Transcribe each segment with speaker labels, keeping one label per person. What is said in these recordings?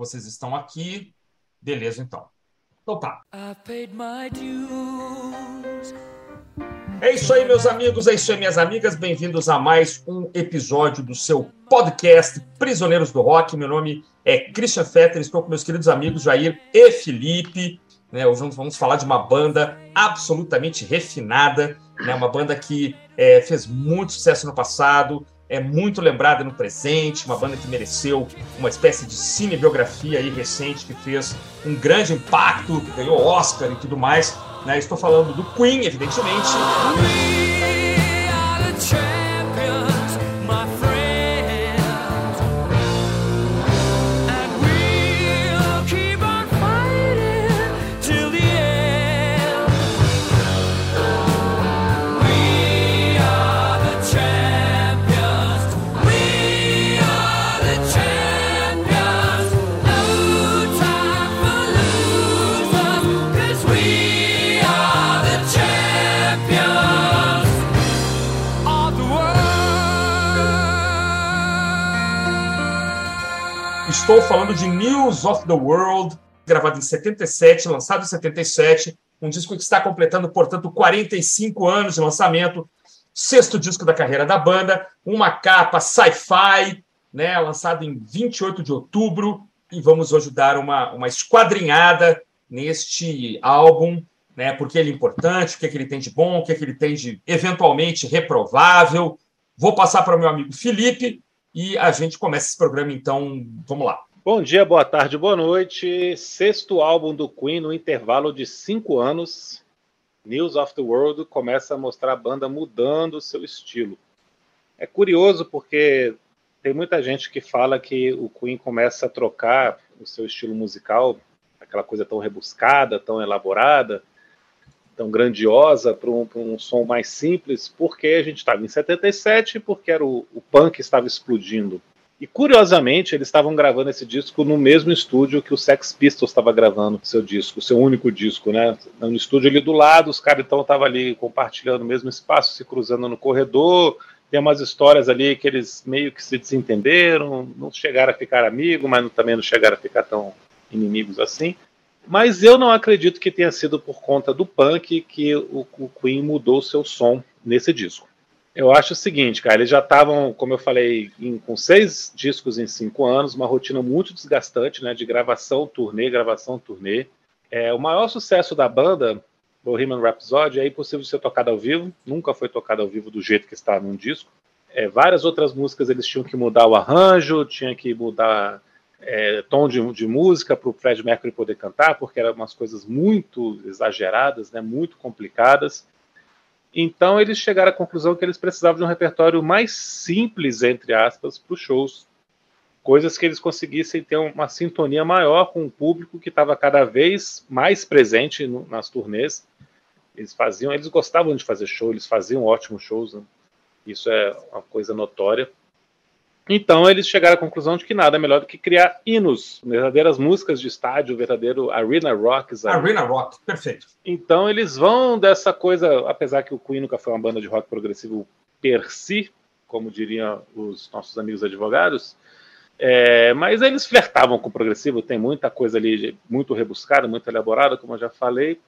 Speaker 1: vocês estão aqui. Beleza, então. Então tá. É isso aí, meus amigos, é isso aí, minhas amigas. Bem-vindos a mais um episódio do seu podcast Prisioneiros do Rock. Meu nome é Christian Fetter, estou com meus queridos amigos Jair e Felipe. Né, hoje vamos falar de uma banda absolutamente refinada, né, uma banda que é, fez muito sucesso no passado, é muito lembrada no presente, uma banda que mereceu uma espécie de cinebiografia aí recente que fez um grande impacto, que ganhou Oscar e tudo mais. Né? Estou falando do Queen, evidentemente. Estou falando de News of the World, gravado em 77, lançado em 77, um disco que está completando, portanto, 45 anos de lançamento, sexto disco da carreira da banda, uma capa sci-fi, né, lançado em 28 de outubro, e vamos hoje dar uma, uma esquadrinhada neste álbum, né, porque ele é importante, o que, é que ele tem de bom, o que, é que ele tem de eventualmente reprovável. Vou passar para o meu amigo Felipe, e a gente começa esse programa, então, vamos lá.
Speaker 2: Bom dia, boa tarde, boa noite. Sexto álbum do Queen no intervalo de cinco anos. News of the World começa a mostrar a banda mudando seu estilo. É curioso porque tem muita gente que fala que o Queen começa a trocar o seu estilo musical, aquela coisa tão rebuscada, tão elaborada, tão grandiosa para um, um, som mais simples, porque a gente estava em 77, porque era o, o punk estava explodindo. E curiosamente, eles estavam gravando esse disco no mesmo estúdio que o Sex Pistols estava gravando seu disco, seu único disco, né? No estúdio ali do lado, os caras então estavam ali compartilhando o mesmo espaço, se cruzando no corredor. Tem umas histórias ali que eles meio que se desentenderam, não chegaram a ficar amigos, mas também não chegaram a ficar tão inimigos assim. Mas eu não acredito que tenha sido por conta do punk que o, o Queen mudou seu som nesse disco. Eu acho o seguinte, cara, eles já estavam, como eu falei, em, com seis discos em cinco anos, uma rotina muito desgastante, né, de gravação, turnê, gravação, turnê. É, o maior sucesso da banda, Bohemian Rhapsody, é impossível ser tocado ao vivo, nunca foi tocado ao vivo do jeito que está num disco. É, várias outras músicas eles tinham que mudar o arranjo, tinha que mudar é, tom de, de música para o Fred Mercury poder cantar, porque eram umas coisas muito exageradas, né, muito complicadas. Então eles chegaram à conclusão que eles precisavam de um repertório mais simples, entre aspas, para os shows. Coisas que eles conseguissem ter uma sintonia maior com o público que estava cada vez mais presente no, nas turnês. Eles faziam, eles gostavam de fazer show, eles faziam ótimos shows. Né? Isso é uma coisa notória. Então eles chegaram à conclusão de que nada é melhor do que criar hinos, verdadeiras músicas de estádio, verdadeiro arena rock.
Speaker 1: Arena rock, perfeito.
Speaker 2: Então eles vão dessa coisa, apesar que o Queen nunca foi uma banda de rock progressivo per si, como diriam os nossos amigos advogados, é, mas eles flertavam com o progressivo, tem muita coisa ali muito rebuscada, muito elaborada, como eu já falei,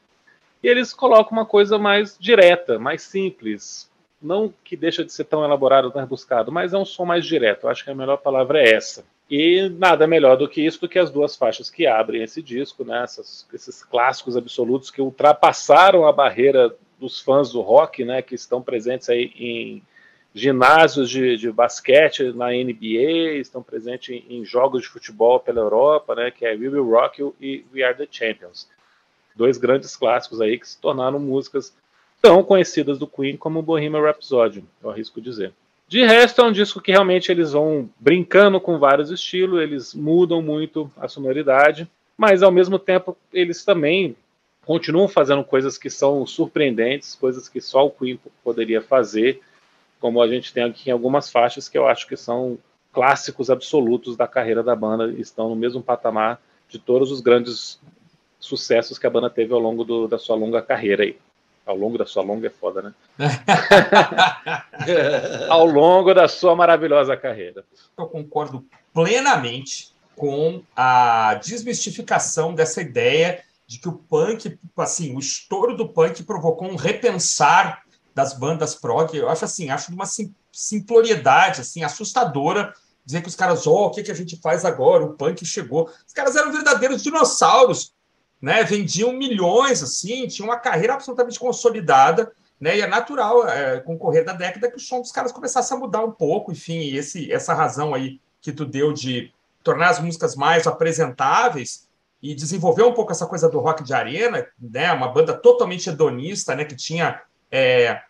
Speaker 2: e eles colocam uma coisa mais direta, mais simples, não que deixa de ser tão elaborado, tão rebuscado, mas é um som mais direto. Eu acho que a melhor palavra é essa. E nada melhor do que isso do que as duas faixas que abrem esse disco, né? Essas, esses clássicos absolutos que ultrapassaram a barreira dos fãs do rock, né? Que estão presentes aí em ginásios de, de basquete na NBA, estão presentes em, em, jogos de futebol pela Europa, né? Que é We Will Rock You e We Are the Champions. Dois grandes clássicos aí que se tornaram músicas tão conhecidas do Queen como Bohemian Rhapsody, eu arrisco dizer. De resto, é um disco que realmente eles vão brincando com vários estilos, eles mudam muito a sonoridade, mas ao mesmo tempo eles também continuam fazendo coisas que são surpreendentes, coisas que só o Queen poderia fazer, como a gente tem aqui em algumas faixas que eu acho que são clássicos absolutos da carreira da banda, estão no mesmo patamar de todos os grandes sucessos que a banda teve ao longo do, da sua longa carreira aí. Ao longo da sua longa é foda, né? Ao longo da sua maravilhosa carreira.
Speaker 1: Eu concordo plenamente. com a desmistificação dessa ideia de que o punk, assim, o estouro do punk provocou um repensar das bandas prog. Eu acho assim, acho de uma simploriedade assim assustadora dizer que os caras, ó, oh, o que, que a gente faz agora? O punk chegou. Os caras eram verdadeiros dinossauros, né? Vendiam milhões, assim, tinham uma carreira absolutamente consolidada, né? E é natural, é, com o correr da década, que o som dos caras começasse a mudar um pouco, enfim, esse, essa razão aí que tu deu de tornar as músicas mais apresentáveis e desenvolver um pouco essa coisa do rock de arena, né? Uma banda totalmente hedonista, né? Que tinha é,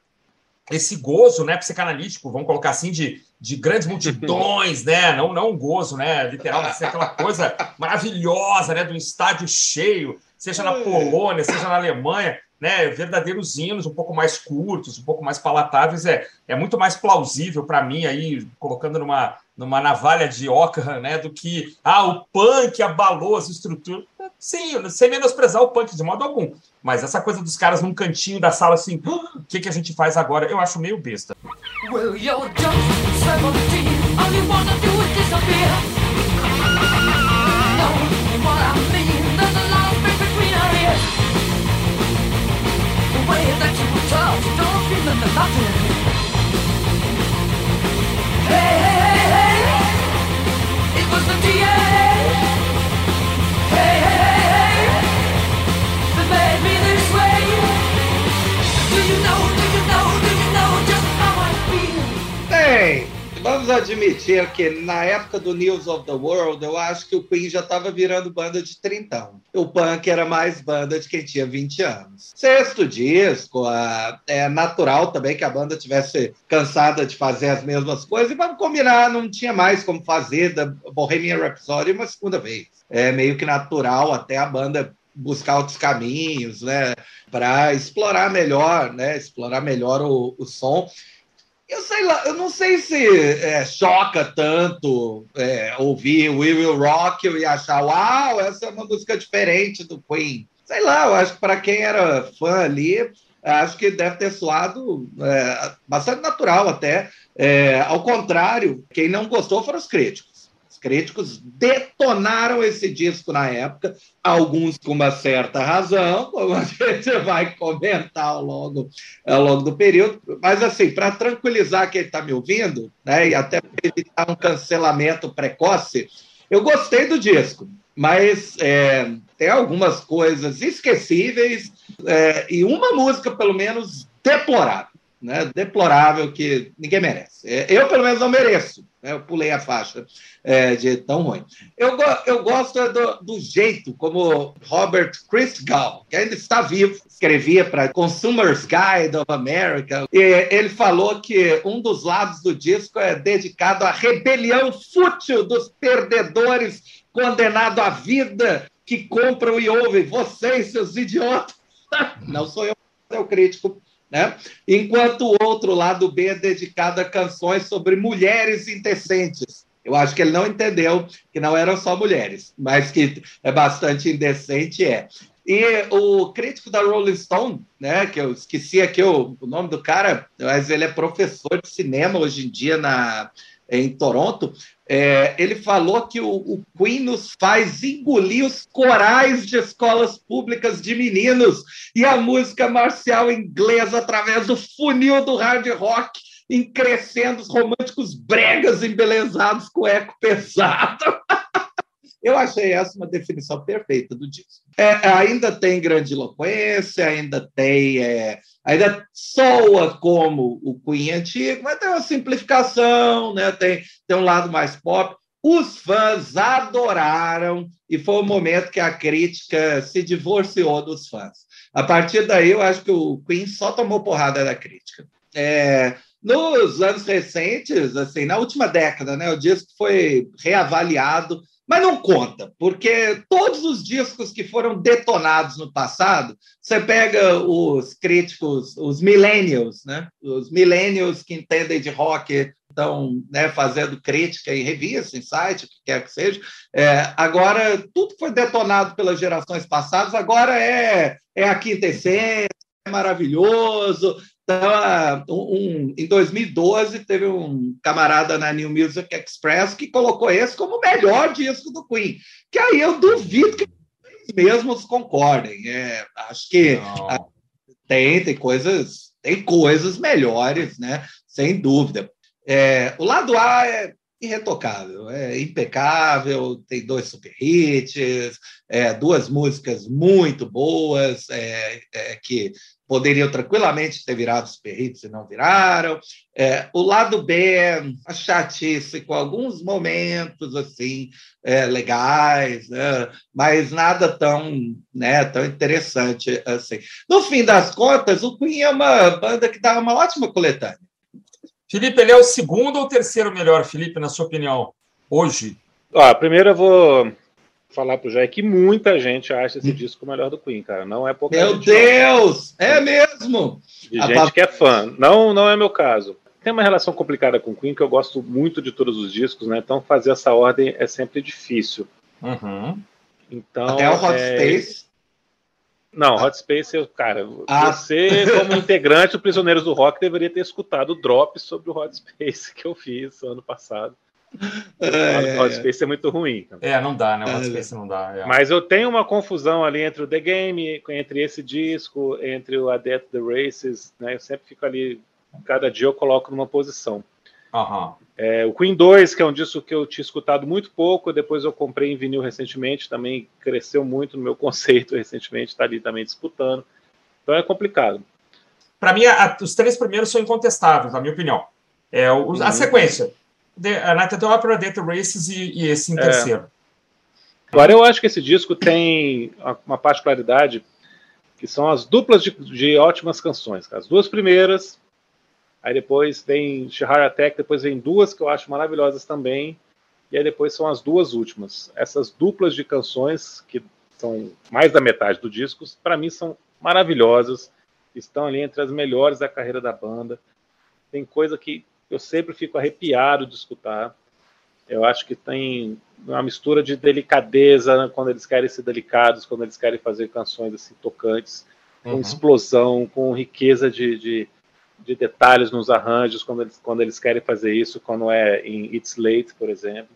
Speaker 1: esse gozo, né? Psicanalítico, vamos colocar assim, de, de grandes multidões, né? Não, não um gozo, né? Literal, mas aquela coisa maravilhosa, né? Do estádio cheio, seja na Polônia, seja na Alemanha né, verdadeiros hinos um pouco mais curtos, um pouco mais palatáveis, é, é muito mais plausível para mim aí, colocando numa, numa navalha de Ockham, né, do que ah, o punk abalou as estruturas. Sim, sem menosprezar o punk de modo algum. Mas essa coisa dos caras num cantinho da sala assim, ah, o que, que a gente faz agora? Eu acho meio besta. Well,
Speaker 3: you're just 17. All you wanna do is disappear. Know what I mean? There's a lot of space between our ears. The way that you touch, don't feel that there's nothing. Hey, hey, hey, hey! It was the DNA. Hey, hey, hey, hey! That made me this way. Do you know?
Speaker 4: Vamos admitir que na época do News of the World, eu acho que o Queen já estava virando banda de trintão. O punk era mais banda de quem tinha 20 anos. Sexto disco, é natural também que a banda tivesse cansada de fazer as mesmas coisas, e vamos combinar, não tinha mais como fazer da Bohemian Rhapsody uma segunda vez. É meio que natural até a banda buscar outros caminhos, né, para explorar melhor, né, explorar melhor o, o som. Eu sei lá, eu não sei se é, choca tanto é, ouvir We Will Rock e achar, uau, essa é uma música diferente do Queen. Sei lá, eu acho que para quem era fã ali, acho que deve ter soado é, bastante natural até. É, ao contrário, quem não gostou foram os críticos críticos detonaram esse disco na época, alguns com uma certa razão, como a gente vai comentar ao longo, ao longo do período. Mas, assim, para tranquilizar quem está me ouvindo, né, e até evitar um cancelamento precoce, eu gostei do disco, mas é, tem algumas coisas esquecíveis é, e uma música, pelo menos, deplorável. Né, deplorável que ninguém merece. É, eu, pelo menos, não mereço. Né, eu pulei a faixa é, de tão ruim. Eu, eu gosto é do, do, jeito como Robert Christgau, que ainda está vivo, escrevia para Consumers Guide of America, e ele falou que um dos lados do disco é dedicado à rebelião fútil dos perdedores condenados à vida que compram e ouvem. Vocês, seus idiotas! Não sou eu, é o crítico né? Enquanto o outro lado B é dedicado a canções sobre mulheres indecentes. Eu acho que ele não entendeu que não eram só mulheres, mas que é bastante indecente, é. E o crítico da Rolling Stone, né, que eu esqueci aqui o, o nome do cara, mas ele é professor de cinema hoje em dia na, em Toronto, é, ele falou que o, o, Queen nos faz engolir os corais de escolas públicas de meninos e a música marcial inglesa através do funil do hard rock em crescendos românticos bregas embelezados com eco pesado. Eu achei essa uma definição perfeita do disco. É, ainda tem grandiloquência, ainda tem. É, ainda soa como o Queen antigo, mas tem uma simplificação, né? tem, tem um lado mais pop. Os fãs adoraram e foi o momento que a crítica se divorciou dos fãs. A partir daí, eu acho que o Queen só tomou porrada da crítica. É, nos anos recentes, assim, na última década, né, o disco foi reavaliado, mas não conta, porque todos os discos que foram detonados no passado, você pega os críticos, os millennials, né, os millennials que entendem de rock, estão né, fazendo crítica em revista, em site, o que quer que seja. É, agora, tudo foi detonado pelas gerações passadas, agora é, é a quinta essência, é maravilhoso, Então, um, em 2012, teve um camarada na New Music Express que colocou esse como o melhor disco do Queen. Que aí eu duvido que eles mesmos concordem. É, acho que tem, tem coisas, tem coisas melhores, né? Sem dúvida. É, o lado A é irretocável, é impecável, tem dois super hits, é, duas músicas muito boas, é, é, que poderiam tranquilamente ter virado super hits e não viraram. É, o lado B é a chatice, com alguns momentos assim é, legais, né? mas nada tão, né, tão interessante assim. No fim das contas, o Queen é uma banda que dá uma ótima coletânea.
Speaker 1: Felipe, ele é o segundo ou terceiro melhor, Felipe, na sua opinião, hoje?
Speaker 2: Ah, primeiro eu vou falar pro Jair que muita gente acha esse disco o melhor do Queen, cara. Não é pouca
Speaker 4: Meu Deus! Não. É mesmo!
Speaker 2: De A gente que é fã. Não, não é meu caso. Tem uma relação complicada com o Queen, que eu gosto muito de todos os discos, né? Então fazer essa ordem é sempre difícil.
Speaker 1: Uhum.
Speaker 4: Então, Até o Hot é... Space.
Speaker 2: Não, Hot Space, eu, cara, ah. você, como integrante do Prisioneiros do Rock, deveria ter escutado o drop sobre o Hot Space que eu fiz ano passado. É, o Space é muito ruim.
Speaker 1: É, não dá, né? O Hot é. Space não dá. É.
Speaker 2: Mas eu tenho uma confusão ali entre o The Game, entre esse disco, entre o A Death the Races, né? Eu sempre fico ali, cada dia eu coloco numa posição.
Speaker 1: Uhum.
Speaker 2: É, o Queen 2, que é um disco que eu tinha escutado muito pouco, depois eu comprei em vinil recentemente, também cresceu muito no meu conceito recentemente, está ali também disputando. Então é complicado.
Speaker 1: Para mim, a, os três primeiros são incontestáveis, na minha opinião. É, o, uhum. A sequência: The, a Night at the Opera, Races e, e esse em é. terceiro.
Speaker 2: Agora, eu acho que esse disco tem uma particularidade que são as duplas de, de ótimas canções. As duas primeiras Aí depois vem Shihara Attack, depois vem duas que eu acho maravilhosas também. E aí depois são as duas últimas. Essas duplas de canções, que são mais da metade do disco, para mim são maravilhosas. Estão ali entre as melhores da carreira da banda. Tem coisa que eu sempre fico arrepiado de escutar. Eu acho que tem uma mistura de delicadeza né, quando eles querem ser delicados, quando eles querem fazer canções assim tocantes, com uhum. explosão, com riqueza de, de de detalhes nos arranjos quando eles, quando eles querem fazer isso, quando é em It's Late, por exemplo.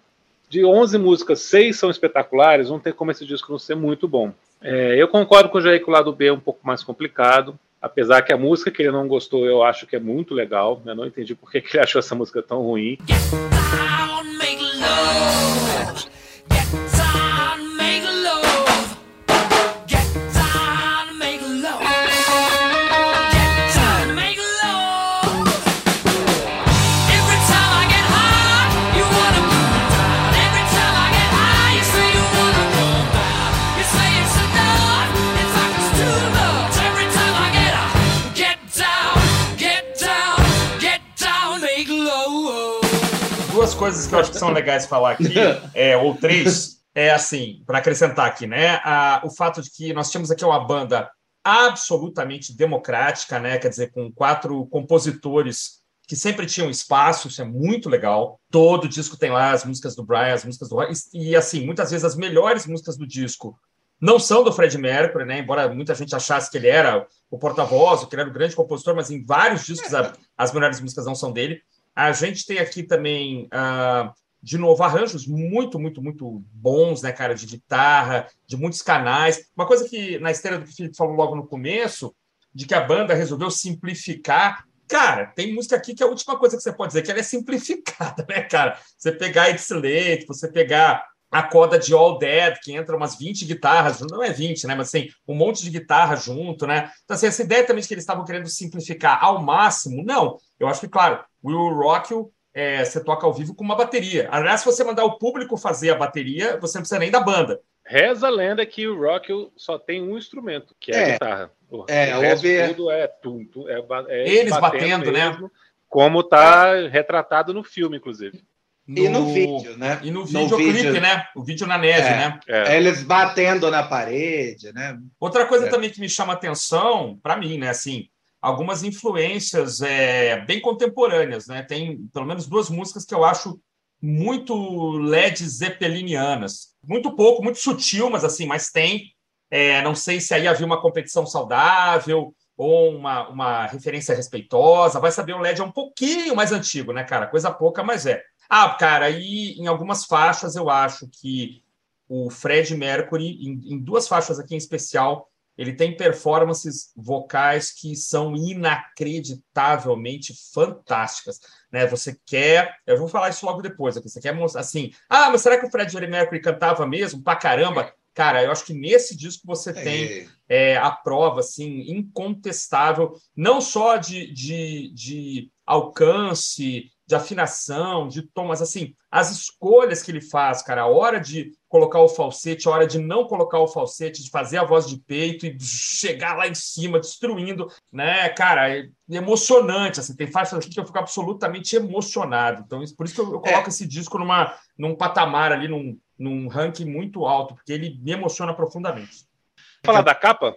Speaker 2: De 11 músicas, seis são espetaculares, não tem como esse disco não ser muito bom. É, eu concordo com o Jair que o lado B é um pouco mais complicado, apesar que a música que ele não gostou eu acho que é muito legal. Eu não entendi por que, que ele achou essa música tão ruim.
Speaker 1: Coisas que eu acho que são legais falar aqui, é, ou três, é assim, para acrescentar aqui, né? A, o fato de que nós tínhamos aqui uma banda absolutamente democrática, né? Quer dizer, com quatro compositores que sempre tinham espaço, isso é muito legal. Todo disco tem lá as músicas do Brian, as músicas do Roy, e assim, muitas vezes as melhores músicas do disco não são do Fred Mercury, né? Embora muita gente achasse que ele era o porta-voz, que ele era o grande compositor, mas em vários discos as melhores músicas não são dele. A gente tem aqui também, uh, de novo, arranjos muito, muito, muito bons, né, cara, de guitarra, de muitos canais. Uma coisa que, na esteira do que o Felipe falou logo no começo, de que a banda resolveu simplificar. Cara, tem música aqui que é a última coisa que você pode dizer, que ela é simplificada, né, cara? Você pegar It's Late, você pegar a coda de All Dead, que entra umas 20 guitarras, não é 20, né? Mas assim, um monte de guitarra junto, né? Então, assim, essa ideia também de que eles estavam querendo simplificar ao máximo, não. Eu acho que, claro, o Will Rock é, você toca ao vivo com uma bateria. Aliás, se você mandar o público fazer a bateria, você não precisa nem da banda.
Speaker 2: Reza a lenda que o Rock só tem um instrumento, que é, é a guitarra.
Speaker 4: O, é, o resto
Speaker 2: tudo é tudo. É,
Speaker 1: é eles batendo, batendo né? mesmo, né?
Speaker 2: Como está retratado no filme, inclusive.
Speaker 4: No... E no vídeo, né?
Speaker 1: E no videoclipe, vídeo... né? O vídeo na neve, é, né?
Speaker 4: É. Eles batendo na parede, né?
Speaker 1: Outra coisa é. também que me chama atenção, para mim, né? Assim, algumas influências é, bem contemporâneas, né? Tem pelo menos duas músicas que eu acho muito Led Zeppelinianas. Muito pouco, muito sutil, mas assim, mas tem. É, não sei se aí havia uma competição saudável, ou uma, uma referência respeitosa, vai saber o LED é um pouquinho mais antigo, né, cara? Coisa pouca, mas é. Ah, cara, e em algumas faixas eu acho que o Fred Mercury, em, em duas faixas aqui em especial, ele tem performances vocais que são inacreditavelmente fantásticas. Né? Você quer. Eu vou falar isso logo depois aqui. Você quer mostrar assim. Ah, mas será que o Fred Mercury cantava mesmo? Pra caramba? Cara, eu acho que nesse disco você tem é, a prova assim, incontestável, não só de, de, de alcance, de afinação, de tom, mas assim, as escolhas que ele faz, cara, a hora de colocar o falsete, a hora de não colocar o falsete, de fazer a voz de peito e chegar lá em cima, destruindo, né, cara, é emocionante, assim, tem faixas aqui que eu fico absolutamente emocionado, então por isso que eu, eu coloco é. esse disco numa, num patamar ali, num, num ranking muito alto, porque ele me emociona profundamente.
Speaker 2: Falar da capa?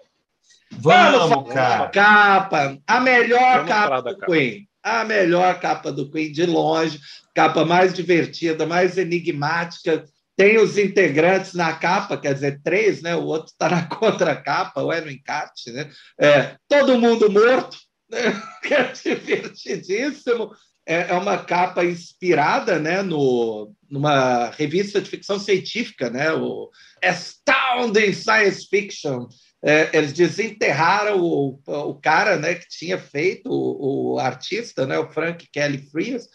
Speaker 4: Vamos, Vamos cara. Capa, a melhor Vamos capa do capa. Queen. A melhor capa do Queen, de longe, capa mais divertida, mais enigmática. Tem os integrantes na capa, quer dizer, três, né? O outro está na contracapa, ou é no encarte, né? É, todo mundo morto, né? que é divertidíssimo. É, é uma capa inspirada né, no, numa revista de ficção científica, né, o Astounding Science Fiction. É, eles desenterraram o, o cara né, que tinha feito, o, o artista, né, o Frank Kelly Freas,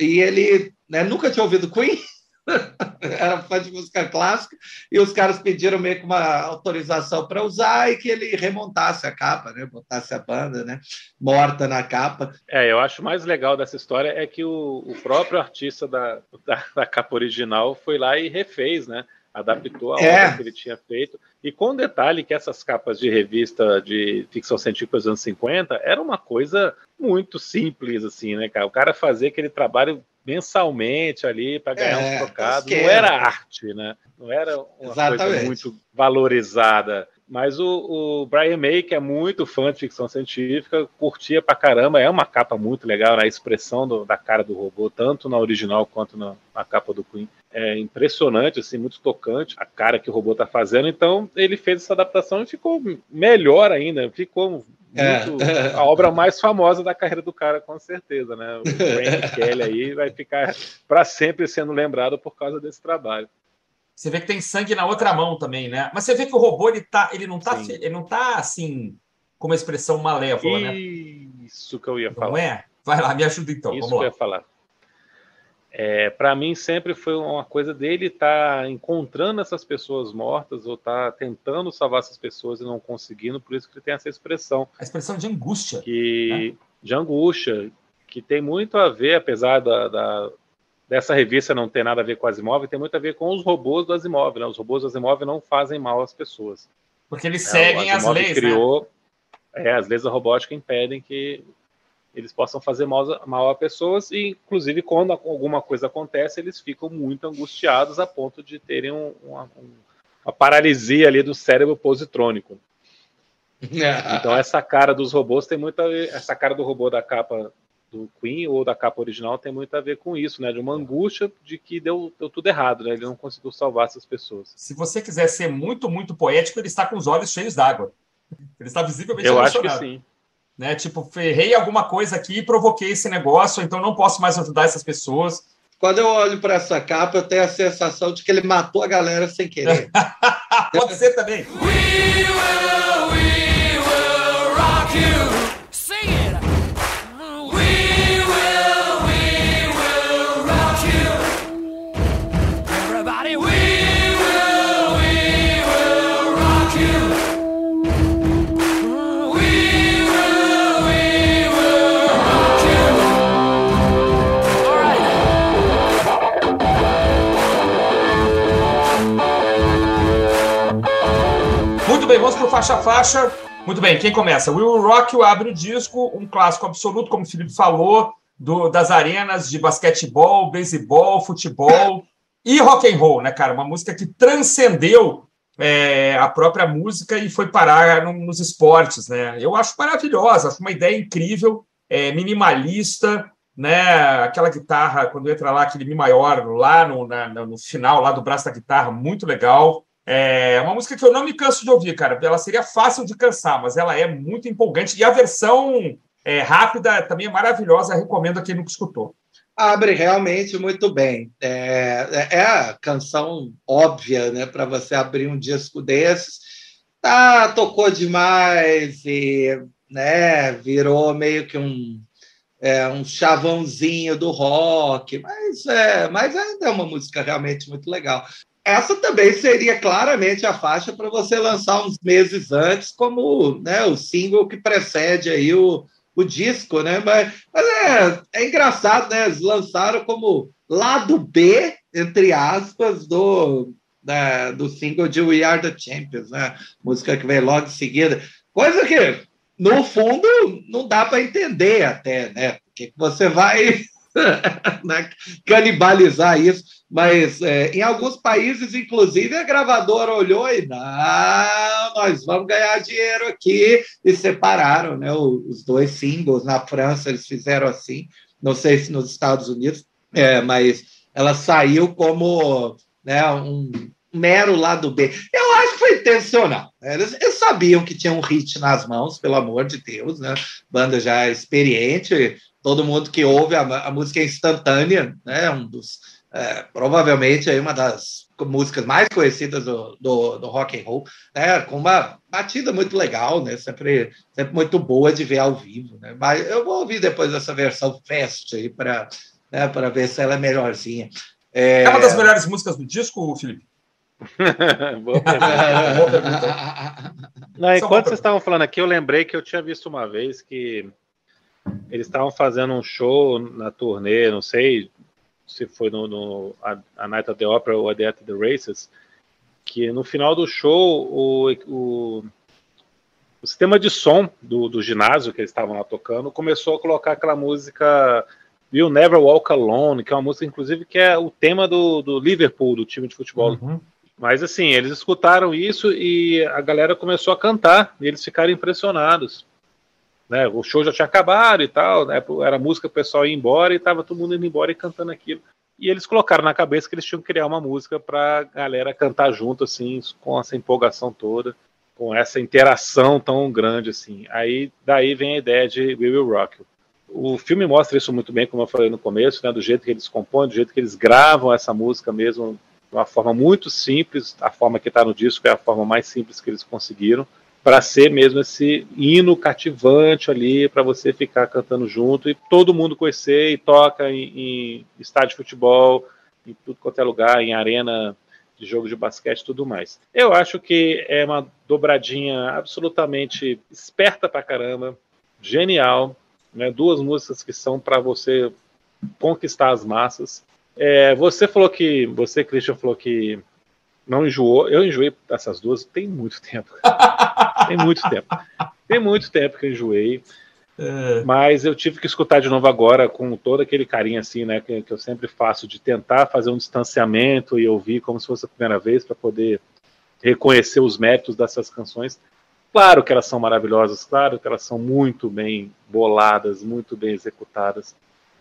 Speaker 4: e ele né, nunca tinha ouvido Queen, era fã de música clássica, e os caras pediram meio que uma autorização para usar e que ele remontasse a capa, né? Botasse a banda, né? Morta na capa.
Speaker 2: É, eu acho mais legal dessa história é que o, o próprio artista da, da, da, capa original foi lá e refez, né? Adaptou a é. obra que ele tinha feito. E com detalhe que essas capas de revista de ficção científica dos anos 50 era uma coisa muito simples, assim, né, cara? O cara fazia aquele trabalho mensalmente ali para ganhar é, um trocado. Não era arte, né? Não era uma Exatamente. coisa muito valorizada. Mas o, o, Brian May, que é muito fã de ficção científica, curtia pra caramba. É uma capa muito legal, né? a expressão do, da cara do robô, tanto na original quanto na, na, capa do Queen. É impressionante, assim, muito tocante a cara que o robô tá fazendo. Então, ele fez essa adaptação e ficou melhor ainda. Ficou muito, é. a obra mais famosa da carreira do cara, com certeza, né? O Frank Kelly aí vai ficar para sempre sendo lembrado por causa desse trabalho.
Speaker 1: Você vê que tem sangue na outra mão também, né? Mas você vê que o robô ele tá, ele não tá, ele não tá assim com uma expressão malévola,
Speaker 2: Isso
Speaker 1: né?
Speaker 2: Isso que eu ia falar. Não
Speaker 1: é? Vai lá, me ajuda então.
Speaker 2: Isso que eu ia falar. É, para mim sempre foi uma coisa dele estar tá encontrando essas pessoas mortas ou estar tá tentando salvar essas pessoas e não conseguindo, por isso que ele tem essa expressão.
Speaker 1: A expressão de angústia.
Speaker 2: Que, né? De angústia, que tem muito a ver, apesar da, da, dessa revista não ter nada a ver com as imóveis, tem muito a ver com os robôs do Asimov. Né? Os robôs do Asimov não fazem mal às pessoas.
Speaker 1: Porque eles é, seguem as leis,
Speaker 2: né? criou, né? É, as leis da robótica impedem que eles possam fazer mal, mal a pessoas e, inclusive, quando alguma coisa acontece, eles ficam muito angustiados a ponto de terem um, uma, uma, paralisia ali do cérebro positrônico. então, essa cara dos robôs tem muito a ver, essa cara do robô da capa do Queen ou da capa original tem muito a ver com isso, né? De uma angústia de que deu, deu tudo errado, né? Ele não conseguiu salvar essas pessoas.
Speaker 1: Se você quiser ser muito, muito poético, ele está com os olhos cheios d'água. Ele está visivelmente
Speaker 2: Eu acho que sim
Speaker 1: né? Tipo, ferrei alguma coisa aqui e provoquei esse negócio, então não posso mais ajudar essas pessoas.
Speaker 4: Quando eu olho para essa capa, eu tenho a sensação de que ele matou a galera sem querer.
Speaker 1: Pode ser também. We will, we will rock you. Faixa a faixa. Muito bem, quem começa? Will Rock abre o disco, um clássico absoluto, como o Felipe falou, do, das arenas de basquetebol, beisebol, futebol e rock and roll, né, cara? Uma música que transcendeu é, a própria música e foi parar no, nos esportes, né? Eu acho maravilhosa, acho uma ideia incrível, é, minimalista, né? Aquela guitarra, quando entra lá, aquele Mi maior lá no, na, no final lá do braço da guitarra, muito legal É uma música que eu não me canso de ouvir, cara. Ela seria fácil de cansar, mas ela é muito empolgante. E a versão é, rápida também é maravilhosa. Recomendo a quem nunca escutou.
Speaker 4: Abre realmente muito bem. É, é a canção óbvia né, para você abrir um disco desses. Tá, tocou demais e né, virou meio que um, é, um chavãozinho do rock, mas, é, mas ainda é uma música realmente muito legal. Essa também seria claramente a faixa para você lançar uns meses antes, como né, o single que precede aí o, o disco, né? Mas, mas é, é engraçado, né? Eles lançaram como lado B, entre aspas, do, da, do single de We Are the Champions, né? Música que vem logo em seguida. Coisa que, no fundo, não dá para entender até, né? Porque você vai né, canibalizar isso. Mas é, em alguns países, inclusive, a gravadora olhou e não, nós vamos ganhar dinheiro aqui e separaram né, os dois singles. Na França eles fizeram assim, não sei se nos Estados Unidos, é, mas ela saiu como né, um mero lado B. Eu acho que foi intencional. Né? Eles, eles, sabiam que tinha um hit nas mãos, pelo amor de Deus, né? Banda já experiente, todo mundo que ouve a, a música é instantânea, né? Um dos é, provavelmente aí uma das músicas mais conhecidas do, do, do, rock and roll, né, com uma batida muito legal, né, sempre, sempre muito boa de ver ao vivo, né, mas eu vou ouvir depois essa versão fest aí para né, para ver se ela é melhorzinha.
Speaker 1: É... é uma das melhores músicas do disco, Felipe?
Speaker 2: Não, enquanto vocês estavam falando aqui, eu lembrei que eu tinha visto uma vez que eles estavam fazendo um show na turnê, não sei, se foi no, no a, a, Night of the Opera ou a The at the Races, que no final do show o, o, o sistema de som do, do ginásio que eles estavam lá tocando começou a colocar aquela música You'll Never Walk Alone, que é uma música, inclusive, que é o tema do, do Liverpool, do time de futebol. Uhum. Mas assim, eles escutaram isso e a galera começou a cantar, e eles ficaram impressionados. Né? O show já tinha acabado e tal, né? era música, o pessoal ia embora e estava todo mundo indo embora e cantando aquilo. E eles colocaram na cabeça que eles tinham que criar uma música para a galera cantar junto, assim, com essa empolgação toda, com essa interação tão grande, assim. Aí, daí vem a ideia de We Will Rock. O filme mostra isso muito bem, como eu falei no começo, né, do jeito que eles compõem, do jeito que eles gravam essa música mesmo, de uma forma muito simples, a forma que está no disco é a forma mais simples que eles conseguiram, para ser mesmo esse hino cativante ali para você ficar cantando junto e todo mundo conhecer e toca em, em, estádio de futebol, em tudo quanto é lugar, em arena de jogo de basquete e tudo mais. Eu acho que é uma dobradinha absolutamente esperta pra caramba, genial, né? Duas músicas que são para você conquistar as massas. É, você falou que, você Christian falou que não enjoou. Eu enjoei dessas duas tem muito tempo. tem muito tempo. Tem muito tempo que eu enjoei. É. Mas eu tive que escutar de novo agora com todo aquele carinho assim, né, que, que, eu sempre faço de tentar fazer um distanciamento e ouvir como se fosse a primeira vez para poder reconhecer os méritos dessas canções. Claro que elas são maravilhosas, claro que elas são muito bem boladas, muito bem executadas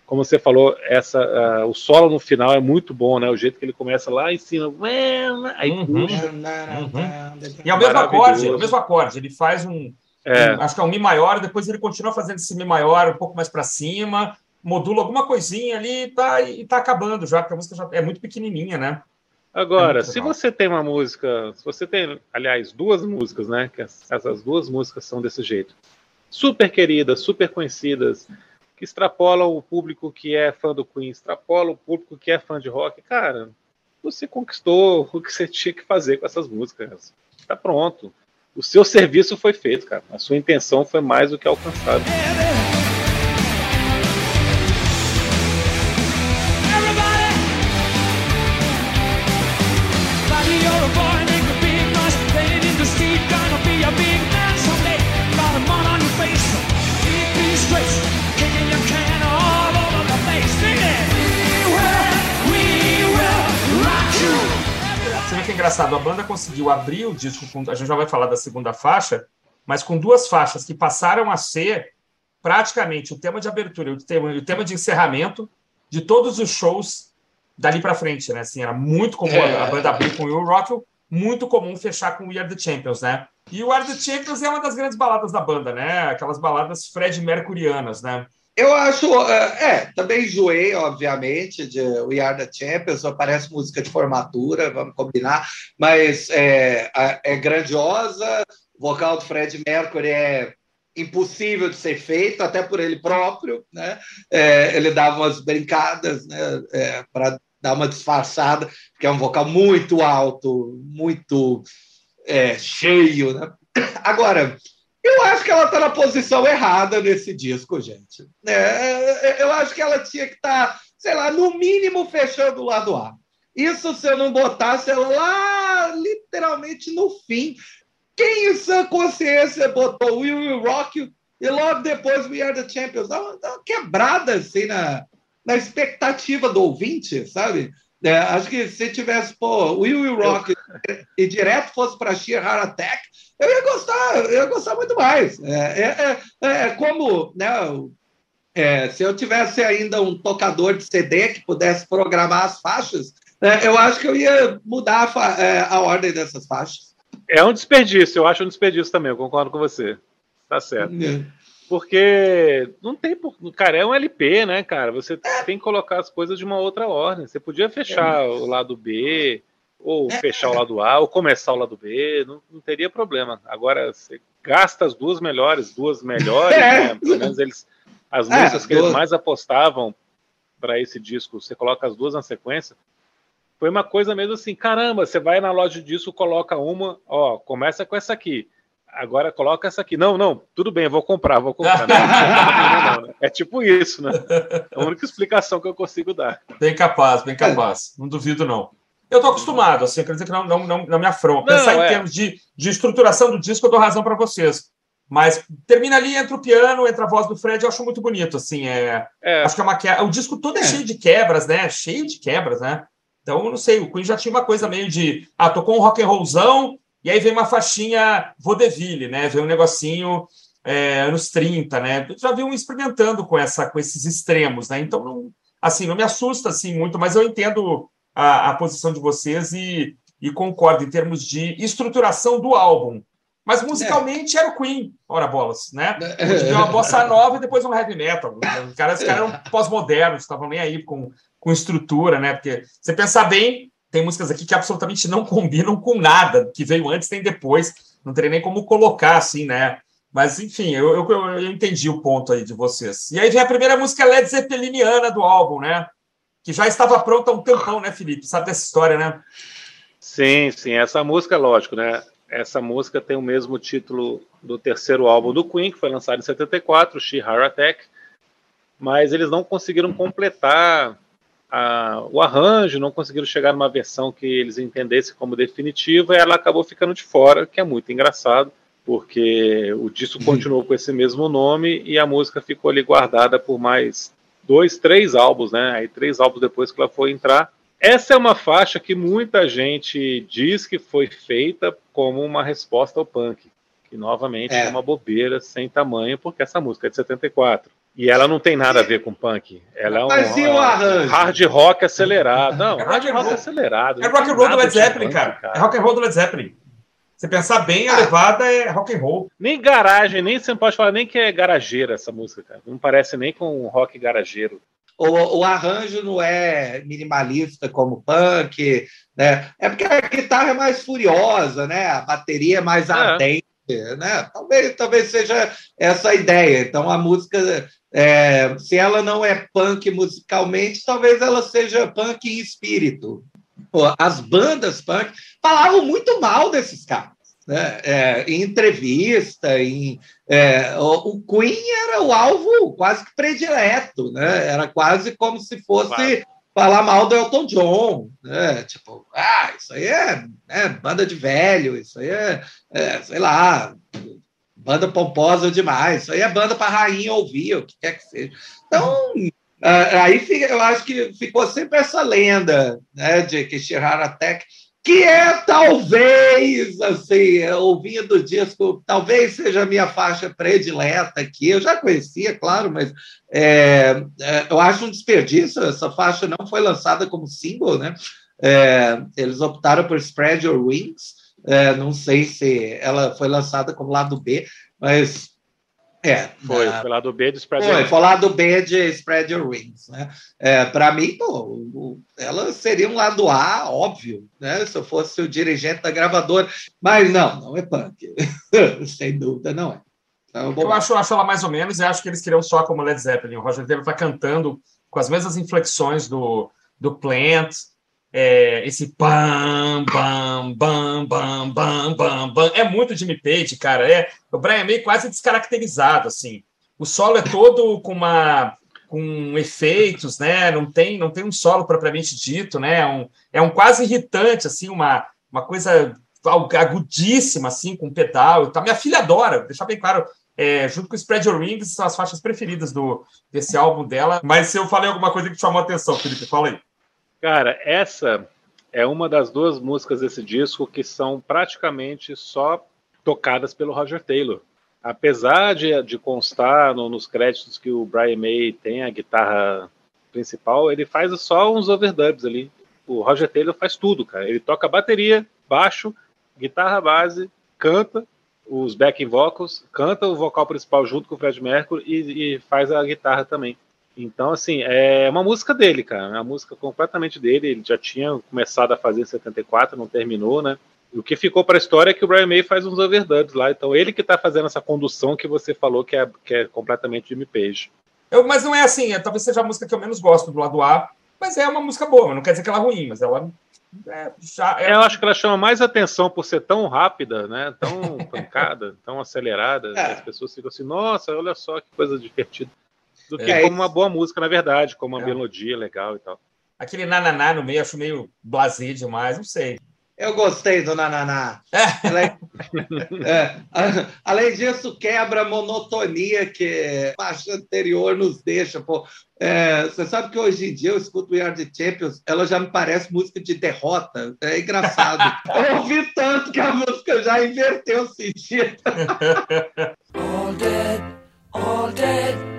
Speaker 2: como você falou, essa, uh, o solo no final é muito bom, né? O jeito que ele começa lá em cima, aí uhum. puxa.
Speaker 1: Uhum. E é o mesmo acorde, é o mesmo acorde. Ele faz um, é. um, acho que é um mi maior, depois ele continua fazendo esse mi maior um pouco mais para cima, modula alguma coisinha ali e tá, e tá acabando já, porque a música já é muito pequenininha, né?
Speaker 2: Agora, é se você tem uma música, se você tem, aliás, duas músicas, né? Que essas duas músicas são desse jeito, super queridas, super conhecidas que extrapola o público que é fã do Queen, extrapola o público que é fã de rock. Cara, você conquistou o que você tinha que fazer com essas músicas. Tá pronto. O seu serviço foi feito, cara. A sua intenção foi mais do que alcançada.
Speaker 1: Engraçado, a banda conseguiu abrir o disco, com, a gente já vai falar da segunda faixa, mas com duas faixas que passaram a ser praticamente o tema de abertura, o tema, o tema de encerramento de todos os shows dali para frente, né? Assim, era muito comum é. a banda abrir com o Rock, muito comum fechar com We Are the Champions, né? E o Are the Champions é uma das grandes baladas da banda, né? Aquelas baladas Fred Mercurianas, né?
Speaker 4: Eu acho, é, é, também enjoei, obviamente, de We Are the Champions, parece música de formatura, vamos combinar, mas é, é grandiosa, o vocal do Fred Mercury é impossível de ser feito, até por ele próprio, né? É, ele dava umas brincadas né? É, para dar uma disfarçada, porque é um vocal muito alto, muito é, cheio, né? Agora, eu acho que ela está na posição errada nesse disco, gente. É, é, eu acho que ela tinha que estar, tá, sei lá, no mínimo fechando o lado A. Isso se eu não botasse ela lá, literalmente no fim. Quem em sua consciência botou We Will Rock You e logo depois We Are the Champions? Dá uma, dá uma quebrada assim na, na expectativa do ouvinte, sabe? É, acho que se tivesse, pô, We Will Rock eu... e direto fosse para Sheer Heart Attack, eu ia gostar, eu ia gostar muito mais. É, é, é, é como, né, é, se eu tivesse ainda um tocador de CD que pudesse programar as faixas, é, eu acho que eu ia mudar a, é, a, ordem dessas faixas.
Speaker 2: É um desperdício, eu acho um desperdício também, eu concordo com você. Tá certo. Porque não tem. Cara, é um LP, né, cara? Você tem que colocar as coisas de uma outra ordem. Você podia fechar o lado B, ou é. fechar o lado A, ou começar o lado B, não, não teria problema. Agora, você gasta as duas melhores, duas melhores, é. né? Pelo menos eles. As é, músicas que eles mais apostavam para esse disco, você coloca as duas na sequência. Foi uma coisa mesmo assim, caramba, você vai na loja de disco, coloca uma, ó, começa com essa aqui agora coloca essa aqui. Não, não, tudo bem, vou comprar, vou comprar. não, né? É tipo isso, né? É a única explicação que eu consigo dar.
Speaker 1: Bem capaz, bem capaz. Não duvido, não. Eu tô acostumado, assim, quer dizer que não, não, não, não me afronta. Pensar é. em termos de, de estruturação do disco, eu dou razão para vocês. Mas termina ali, entra o piano, entra a voz do Fred, eu acho muito bonito, assim. É, é. Acho que é uma quebra. O disco todo é, é cheio de quebras, né? Cheio de quebras, né? Então, não sei, o Queen já tinha uma coisa meio de. Ah, tocou um rock and rollzão, e aí vem uma faixinha vaudeville, né? Vem um negocinho é, anos 30, né? Já vi um experimentando com essa, com esses extremos, né? Então, não, assim, não me assusta assim muito, mas eu entendo a, a posição de vocês e, e, concordo em termos de estruturação do álbum. Mas musicalmente é. era o Queen, ora bolas, né? Onde uma bossa nova e depois um heavy metal. Os caras, os caras eram pós-modernos, estavam nem aí com, com estrutura, né? Porque você pensar bem, tem músicas aqui que absolutamente não combinam com nada que veio antes nem depois. Não teria nem como colocar assim, né? Mas, enfim, eu, eu, eu, entendi o ponto aí de vocês. E aí vem a primeira música Led Zeppeliniana do álbum, né? Que já estava pronta há um tempão, né, Felipe? Sabe dessa história, né?
Speaker 2: Sim, sim. Essa música, lógico, né? Essa música tem o mesmo título do terceiro álbum do Queen, que foi lançado em 74, She Heart Attack, mas eles não conseguiram completar a, o arranjo, não conseguiram chegar numa versão que eles entendessem como definitiva, e ela acabou ficando de fora, que é muito engraçado, porque o disco continuou com esse mesmo nome e a música ficou ali guardada por mais dois, três álbuns, né? Aí três álbuns depois que ela foi entrar. Essa é uma faixa que muita gente diz que foi feita como uma resposta ao punk, que novamente é, é uma bobeira sem tamanho, porque essa música é de 74. E ela não tem nada a ver com punk. Ela é um,
Speaker 4: Mas e o arranjo?
Speaker 2: hard rock acelerado. Não, é hard rock acelerado.
Speaker 1: É rock and roll do Led Zeppelin, cara. cara. É rock and roll do Led Zeppelin. Você pensar bem, a levada é rock and roll.
Speaker 2: Nem garagem, nem você não pode falar nem que é garageira essa música, cara. Não parece nem com rock garageiro.
Speaker 4: O, o, arranjo não é minimalista como punk, né? É porque a guitarra é mais furiosa, né? A bateria é mais é. ardente, né? Talvez, talvez seja essa a ideia. Então a música, é, se ela não é punk musicalmente, talvez ela seja punk em espírito. As bandas punk falavam muito mal desses caras né? É, em entrevista, em, é, o, o, Queen era o alvo quase que predileto, né? Era quase como se fosse claro. falar mal do Elton John, né? Tipo, ah, isso aí é, é banda de velho, isso aí é, é, sei lá, banda pomposa demais, isso aí é banda para rainha ouvir, o que quer que seja. Então, aí eu acho que ficou sempre essa lenda, né, de que Sherar Attack que é talvez, assim, ouvindo o disco, talvez seja a minha faixa predileta aqui. Eu já conhecia, claro, mas é, é, eu acho um desperdício. Essa faixa não foi lançada como single, né? É, eles optaram por Spread Your Wings. É, não sei se ela foi lançada como lado B, mas é,
Speaker 2: foi, foi lá do B de Spread
Speaker 4: Your Wings. Foi lá do B de Spread Your Wings. Né? É, Para mim, pô, ela seria um lado A, óbvio, né? se eu fosse o dirigente da gravadora. Mas não, não é punk. Sem dúvida, não é.
Speaker 1: Então, eu acho, acho ela mais ou menos e acho que eles queriam só como Led Zeppelin. O Roger Taylor está cantando com as mesmas inflexões do, do Plant, é, esse bam, bam, bam, bam, bam, bam, bam. É muito Jimmy Page, cara. É o Brian May quase descaracterizado, assim. O solo é todo com uma com efeitos, né? Não tem não tem um solo propriamente dito, né? É um, é um quase irritante, assim, uma, uma coisa agudíssima, assim, com pedal. Tá. Minha filha adora, deixar bem claro. É, junto com Spread Your Wings, são as faixas preferidas do, desse álbum dela. Mas se eu falei alguma coisa que te chamou a atenção, Felipe, fala aí.
Speaker 2: Cara, essa é uma das duas músicas desse disco que são praticamente só tocadas pelo Roger Taylor. Apesar de, de constar no, nos créditos que o Brian May tem a guitarra principal, ele faz só uns overdubs ali. O Roger Taylor faz tudo, cara. Ele toca bateria, baixo, guitarra base, canta os backing vocals, canta o vocal principal junto com o Fred Mercury e, e faz a guitarra também. Então, assim, é uma música dele, cara. É uma música completamente dele. Ele já tinha começado a fazer em 74, não terminou, né? E o que ficou para a história é que o Brian May faz uns overdubs lá. Então, ele que está fazendo essa condução que você falou que é, que é completamente Jimmy Page.
Speaker 1: Eu, mas não é assim. É, talvez seja a música que eu menos gosto do lado A. Mas é uma música boa. Não quer dizer que ela é ruim, mas ela
Speaker 2: é, já é... Eu acho que ela chama mais atenção por ser tão rápida, né? Tão pancada, tão acelerada. É. As pessoas ficam assim, nossa, olha só que coisa divertida do que é, como uma boa música, na verdade, como uma é. melodia legal e tal.
Speaker 1: Aquele nananá no meio, acho meio blasé demais, não sei.
Speaker 4: Eu gostei do Nananá. É. é, além disso, quebra a monotonia que a faixa anterior nos deixa. Pô. É, você sabe que hoje em dia eu escuto We Are the Champions, ela já me parece música de derrota. É engraçado. eu ouvi tanto que a música já inverteu o sentido. all dead, all dead.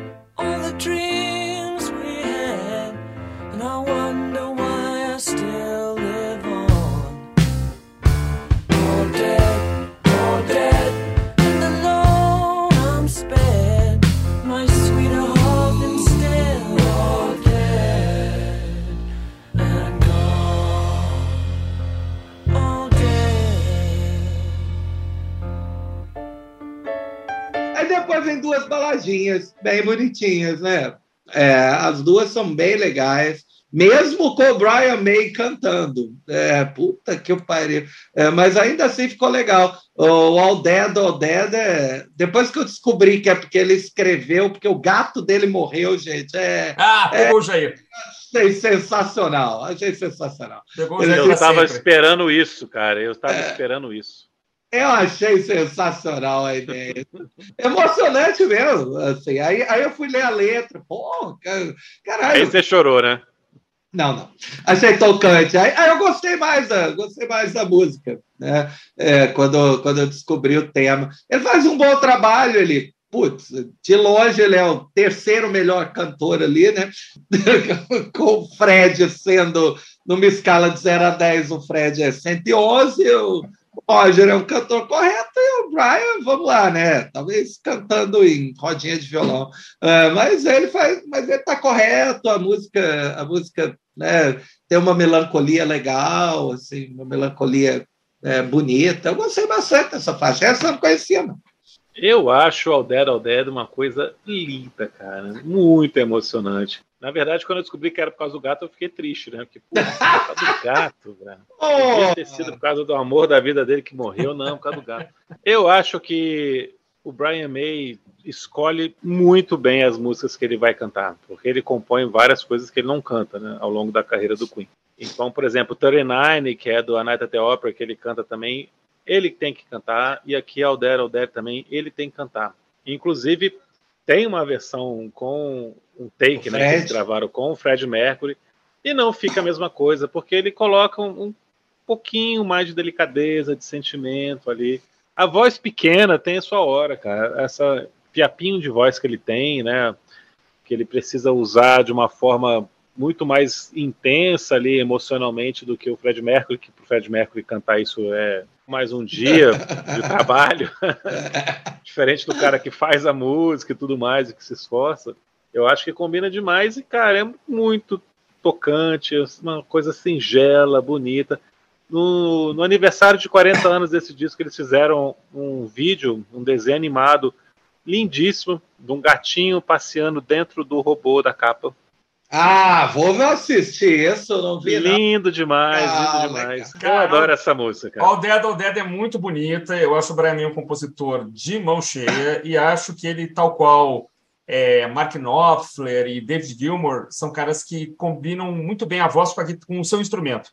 Speaker 4: Vem duas baladinhas bem bonitinhas, né? É, as duas são bem legais, mesmo com o Brian May cantando. É, puta que eu pariu. É, mas ainda assim ficou legal. O All Dead, All Dead, é... depois que eu descobri que é porque ele escreveu, porque o gato dele morreu, gente. É,
Speaker 1: ah, pegou é, Jair.
Speaker 4: Achei sensacional, achei sensacional.
Speaker 2: Pegou eu estava esperando isso, cara. Eu estava é. esperando isso.
Speaker 4: Eu achei sensacional a ideia. Emocionante mesmo. Assim. Aí, aí eu fui ler a letra. Pô, caralho.
Speaker 2: Aí você chorou, né?
Speaker 4: Não, não. Achei tocante. Aí, aí eu gostei mais da, gostei mais da música, né? É, quando, quando eu descobri o tema. Ele faz um bom trabalho, ele. Putz, de longe ele é o terceiro melhor cantor ali, né? Com o Fred sendo, numa escala de 0 a 10, o Fred é 111, o, Roger é um cantor correto e o Brian, vamos lá, né? Talvez cantando em rodinha de violão. Uh, mas ele faz, mas ele tá correto, a música, a música né, tem uma melancolia legal, assim, uma melancolia é, bonita. Eu gostei bastante dessa faixa. Essa eu não conhecia, não.
Speaker 2: Eu acho o Dead All Dead uma coisa linda, cara. Muito emocionante. Na verdade, quando eu descobri que era por causa do gato, eu fiquei triste, né? Porque, pô, por causa do gato, velho. Podia ter sido por causa do amor da vida dele que morreu, não, por causa do gato. Eu acho que o Brian May escolhe muito bem as músicas que ele vai cantar, porque ele compõe várias coisas que ele não canta, né, ao longo da carreira do Queen. Então, por exemplo, 39, que é do A Night at the Opera, que ele canta também, ele tem que cantar, e aqui All There também, ele tem que cantar. Inclusive, tem uma versão com um take né, que eles gravaram com o Fred Mercury, e não fica a mesma coisa, porque ele coloca um, um pouquinho mais de delicadeza, de sentimento ali. A voz pequena tem a sua hora, cara. Essa piapinho de voz que ele tem, né? Que ele precisa usar de uma forma muito mais intensa ali emocionalmente do que o Fred Mercury, que para o Fred Mercury cantar isso é mais um dia de trabalho, diferente do cara que faz a música e tudo mais e que se esforça. Eu acho que combina demais e, cara, é muito tocante, uma coisa singela, bonita. No, no, aniversário de 40 anos desse disco, eles fizeram um vídeo, um desenho animado lindíssimo, de um gatinho passeando dentro do robô da capa.
Speaker 4: Ah, vou assistir isso, não vi.
Speaker 2: Lindo não. demais, ah, lindo demais. Cara, eu adoro essa música.
Speaker 1: All Dead, All Dead é muito bonita. Eu acho o Brian May um compositor de mão cheia e acho que ele, tal qual é, Mark Knopfler e David Gilmour, são caras que combinam muito bem a voz com, a, com o seu instrumento.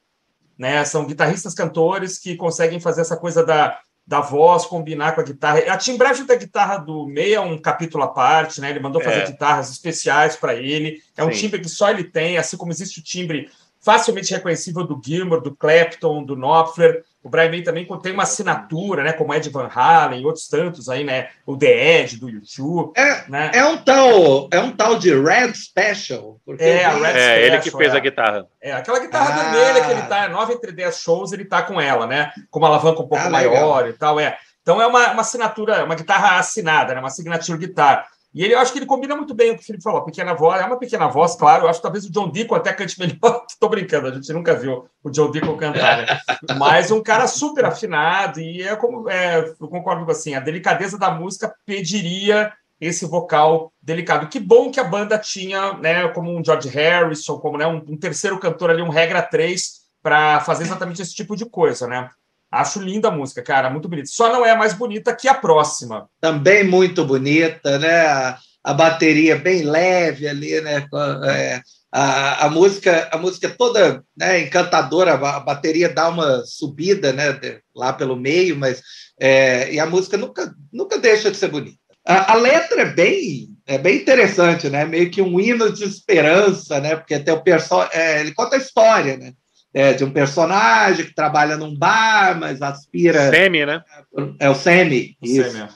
Speaker 1: Né? São guitarristas cantores que conseguem fazer essa coisa da da voz combinar com a guitarra. A timbragem da guitarra do May é um capítulo à parte, né? Ele mandou fazer é. guitarras especiais para ele. É Sim. um timbre que só ele tem, assim como existe o timbre facilmente reconhecível do Gilmour, do Clapton, do Knopfler. O Brian May também tem uma assinatura, né, como Ed Van Halen e outros tantos aí, né, o The Edge do YouTube.
Speaker 4: É,
Speaker 1: né?
Speaker 4: é um tal, é um tal de Red Special.
Speaker 2: é, a Red é Special, ele que fez é. a guitarra.
Speaker 1: É, aquela guitarra ah. vermelha que ele tá, 9 entre 10 shows, ele tá com ela, né, com uma alavanca um pouco ah, maior legal. e tal, é. Então é uma, uma assinatura, uma guitarra assinada, né, uma signature guitar. E ele, eu acho que ele combina muito bem o que o Felipe falou. Pequena voz, é uma pequena voz, claro. Eu acho que talvez o John Deacon até cante melhor. Estou brincando, a gente nunca viu o John Deacon cantar, né? Mas um cara super afinado. E é como é, eu concordo com assim, a delicadeza da música pediria esse vocal delicado. Que bom que a banda tinha, né, como um George Harrison, como né, um, um terceiro cantor ali, um regra 3, para fazer exatamente esse tipo de coisa, né? Acho linda a música, cara, muito bonita. Só não é mais bonita que a próxima.
Speaker 4: Também muito bonita, né? A, a bateria bem leve ali, né? É, a, a, música, a música toda né, encantadora, a bateria dá uma subida, né? Lá pelo meio, mas é, e a música nunca, nunca deixa de ser bonita. A, a, letra é bem, é bem interessante, né? Meio que um hino de esperança, né? Porque até o pessoal, é, ele conta a história, né? É, de um personagem que trabalha num bar, mas aspira.
Speaker 2: Semi, né?
Speaker 4: É o Semi, o isso. Semi. É.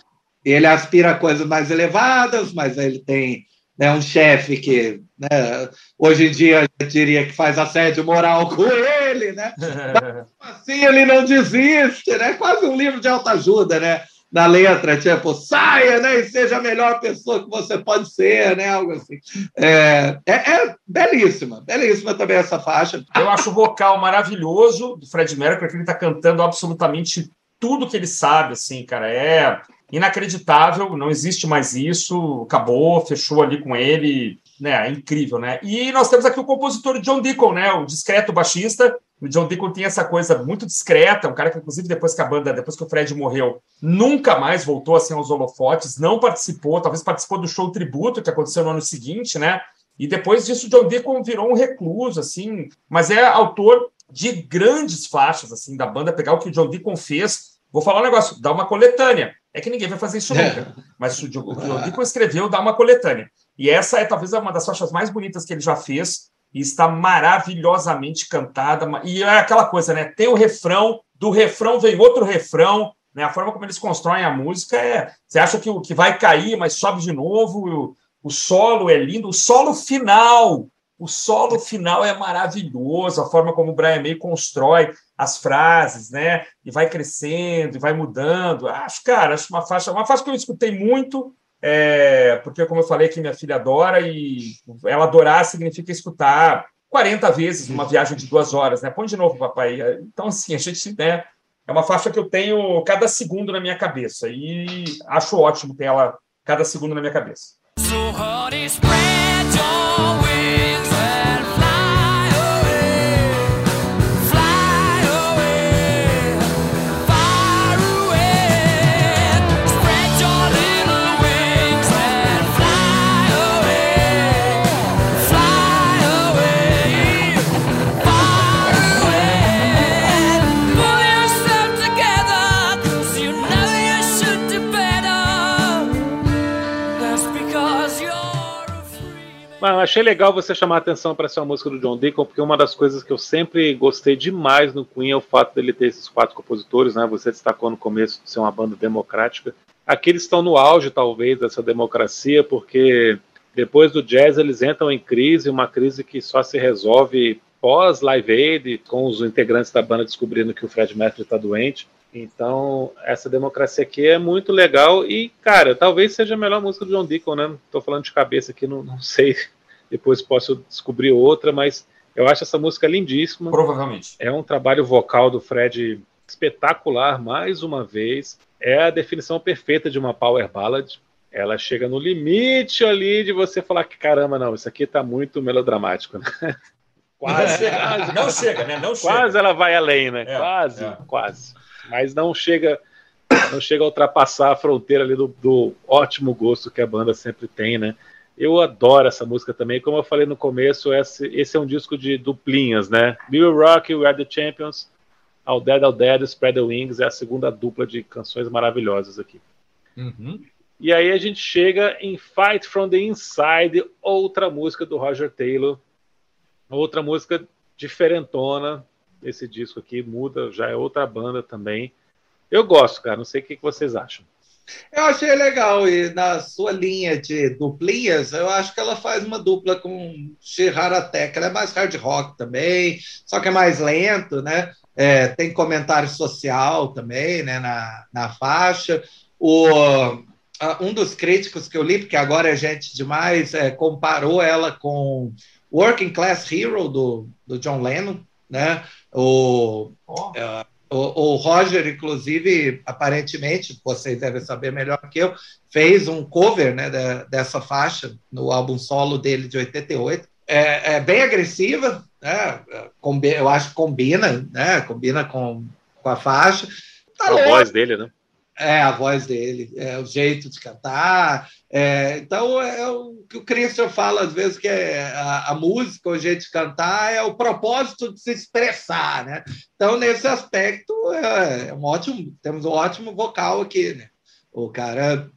Speaker 4: Ele aspira a coisas mais elevadas, mas ele tem né, um chefe que né, hoje em dia eu diria que faz assédio moral com ele, né? Mas, assim ele não desiste, né? Quase um livro de autoajuda, né? Na letra, tipo, saia, né, e seja a melhor pessoa que você pode ser, né, algo assim. É, é, é belíssima, belíssima também essa faixa.
Speaker 1: Eu acho o vocal maravilhoso do Fred Mercury, que ele está cantando absolutamente tudo que ele sabe, assim, cara, é inacreditável, não existe mais isso, acabou, fechou ali com ele, né, é incrível, né? E nós temos aqui o compositor John Deacon, né, o discreto baixista, o John Deacon tinha essa coisa muito discreta, um cara que, inclusive, depois que a banda, depois que o Fred morreu, nunca mais voltou assim aos holofotes, não participou, talvez participou do show tributo que aconteceu no ano seguinte, né? E depois disso, o John Deacon virou um recluso, assim, mas é autor de grandes faixas, assim, da banda. Pegar o que o John Deacon fez, vou falar um negócio, dá uma coletânea. É que ninguém vai fazer isso nunca, é. mas o John Deacon escreveu, dá uma coletânea. E essa é talvez uma das faixas mais bonitas que ele já fez e está maravilhosamente cantada. E é aquela coisa, né? Tem o refrão, do refrão vem outro refrão, né? A forma como eles constroem a música é. Você acha que o que vai cair, mas sobe de novo. O, o solo é lindo, o solo final. O solo final é maravilhoso, a forma como o Brian May constrói as frases, né? E vai crescendo, e vai mudando. Acho, cara, acho uma faixa, uma faixa que eu escutei muito, é, porque, como eu falei, que minha filha adora e ela adorar significa escutar 40 vezes numa viagem de duas horas, né? Põe de novo, papai. Então, assim, a gente, né? É uma faixa que eu tenho cada segundo na minha cabeça e acho ótimo ter ela cada segundo na minha cabeça. So
Speaker 2: Mas achei legal você chamar a atenção para essa música do John Deacon, porque uma das coisas que eu sempre gostei demais no Queen é o fato dele ter esses quatro compositores, né? Você destacou no começo de ser uma banda democrática. Aqui eles estão no auge, talvez, dessa democracia, porque Depois do jazz, eles entram em crise, uma crise que só se resolve pós Live Aid, com os integrantes da banda descobrindo que o Fred Mercury está doente. Então, essa democracia aqui é muito legal e, cara, talvez seja a melhor música do John Deacon, né? Tô falando de cabeça aqui, não, não sei. Depois posso descobrir outra, mas eu acho essa música lindíssima.
Speaker 1: Provavelmente.
Speaker 2: É um trabalho vocal do Fred espetacular, mais uma vez. É a definição perfeita de uma power ballad. Ela chega no limite ali de você falar que, caramba, não, isso aqui tá muito melodramático, né?
Speaker 1: Quase. não chega, né? Não chega.
Speaker 2: Quase ela vai além, né? É, quase, é. quase mas não chega não chega a ultrapassar a fronteira ali do, do, ótimo gosto que a banda sempre tem, né? Eu adoro essa música também, como eu falei no começo, esse, esse é um disco de duplinhas, né? Bill Rock, We Are The Champions, All Dead, All Dead, Spread The Wings, é a segunda dupla de canções maravilhosas aqui.
Speaker 1: Uhum.
Speaker 2: E aí a gente chega em Fight From The Inside, outra música do Roger Taylor, outra música diferentona, esse disco aqui muda, já é outra banda também. Eu gosto, cara. Não sei o que vocês acham.
Speaker 4: Eu achei legal, e na sua linha de duplinhas, eu acho que ela faz uma dupla com Shiharatek. Ela é mais hard rock também, só que é mais lento, né? É, tem comentário social também né, na, na faixa. O, um dos críticos que eu li, porque agora é gente demais, é, comparou ela com Working Class Hero do, do John Lennon, né? O, oh. O, o, Roger, inclusive, aparentemente, vocês devem saber melhor que eu, fez um cover né, de, dessa faixa no álbum solo dele de 88. É, é bem agressiva, né? eu acho que combina, né? combina com, com a faixa.
Speaker 2: Tá a voz dele, né?
Speaker 4: É, a voz dele, é o jeito de cantar. É, então, é o que o Christian fala às vezes, que é a, a, música, o jeito de cantar, é o propósito de se expressar, né? Então, nesse aspecto, é, é um ótimo, temos um ótimo vocal aqui, né? O cara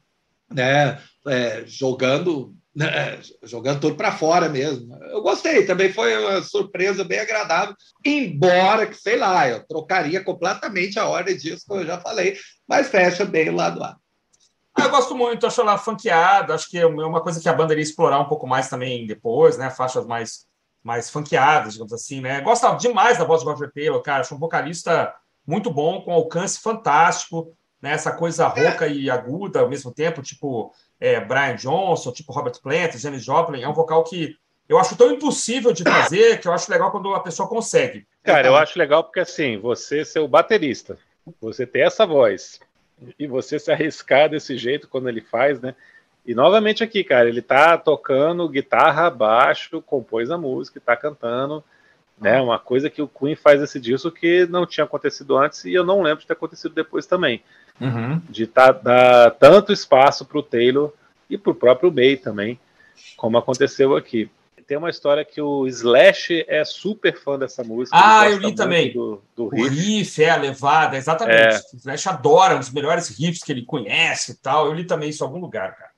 Speaker 4: né, é, jogando né, jogando tudo para fora mesmo. Eu gostei, também foi uma surpresa bem agradável, embora que, sei lá, eu trocaria completamente a ordem disso, como eu já falei, mas fecha bem o lado A.
Speaker 1: Ah, eu gosto muito, acho ela funkeada, acho que é uma coisa que a banda iria explorar um pouco mais também depois, né? Faixas mais, mais funkeadas, digamos assim, né? Gosto demais da voz de Roger Taylor, cara, acho um vocalista muito bom, com alcance fantástico, né? Essa coisa rouca e aguda ao mesmo tempo, tipo é, Brian Johnson, tipo Robert Plant, James Joplin, é um vocal que eu acho tão impossível de fazer que eu acho legal quando a pessoa consegue.
Speaker 2: Cara, eu acho legal porque assim, você ser o baterista, você ter essa voz e você se arriscar desse jeito quando ele faz, né? E novamente aqui, cara, ele tá tocando guitarra, baixo, compôs a música, tá cantando, né? Uma coisa que o Queen faz esse disco que não tinha acontecido antes e eu não lembro de ter acontecido depois também
Speaker 1: uhum.
Speaker 2: de tá, dar tanto espaço para o Taylor e para o próprio May também, como aconteceu aqui. Tem uma história que o Slash é super fã dessa música.
Speaker 1: Ah, eu li também. Do, do o riff. riff. é a levada, exatamente. É. O Slash adora os melhores riffs que ele conhece e tal. Eu li também isso em algum lugar, cara.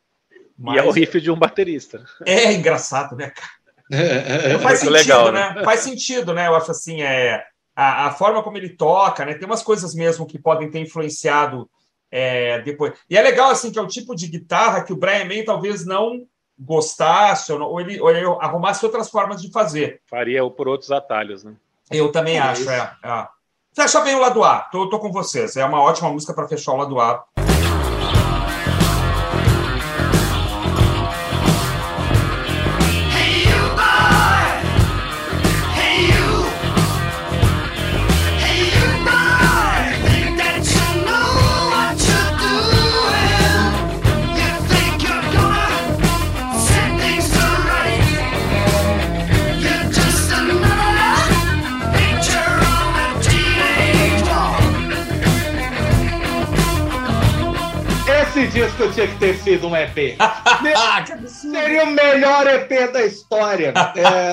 Speaker 2: Mas, e é o riff de um baterista.
Speaker 1: É engraçado, né, cara? É, faz sentido, legal, né? né? Faz sentido, né? Eu acho assim, é a, a, forma como ele toca, né? Tem umas coisas mesmo que podem ter influenciado é, depois. E é legal, assim, que é o tipo de guitarra que o Brian May talvez não gostasse, ou, não, ou, ele, ou ele arrumasse outras formas de fazer.
Speaker 2: Faria por outros atalhos, né?
Speaker 1: Eu também é acho, é, é. Fecha bem o lado A, tô, tô com vocês. É uma ótima música para fechar o lado A.
Speaker 4: disco tinha que ter sido um EP. Seria o melhor EP da história. É...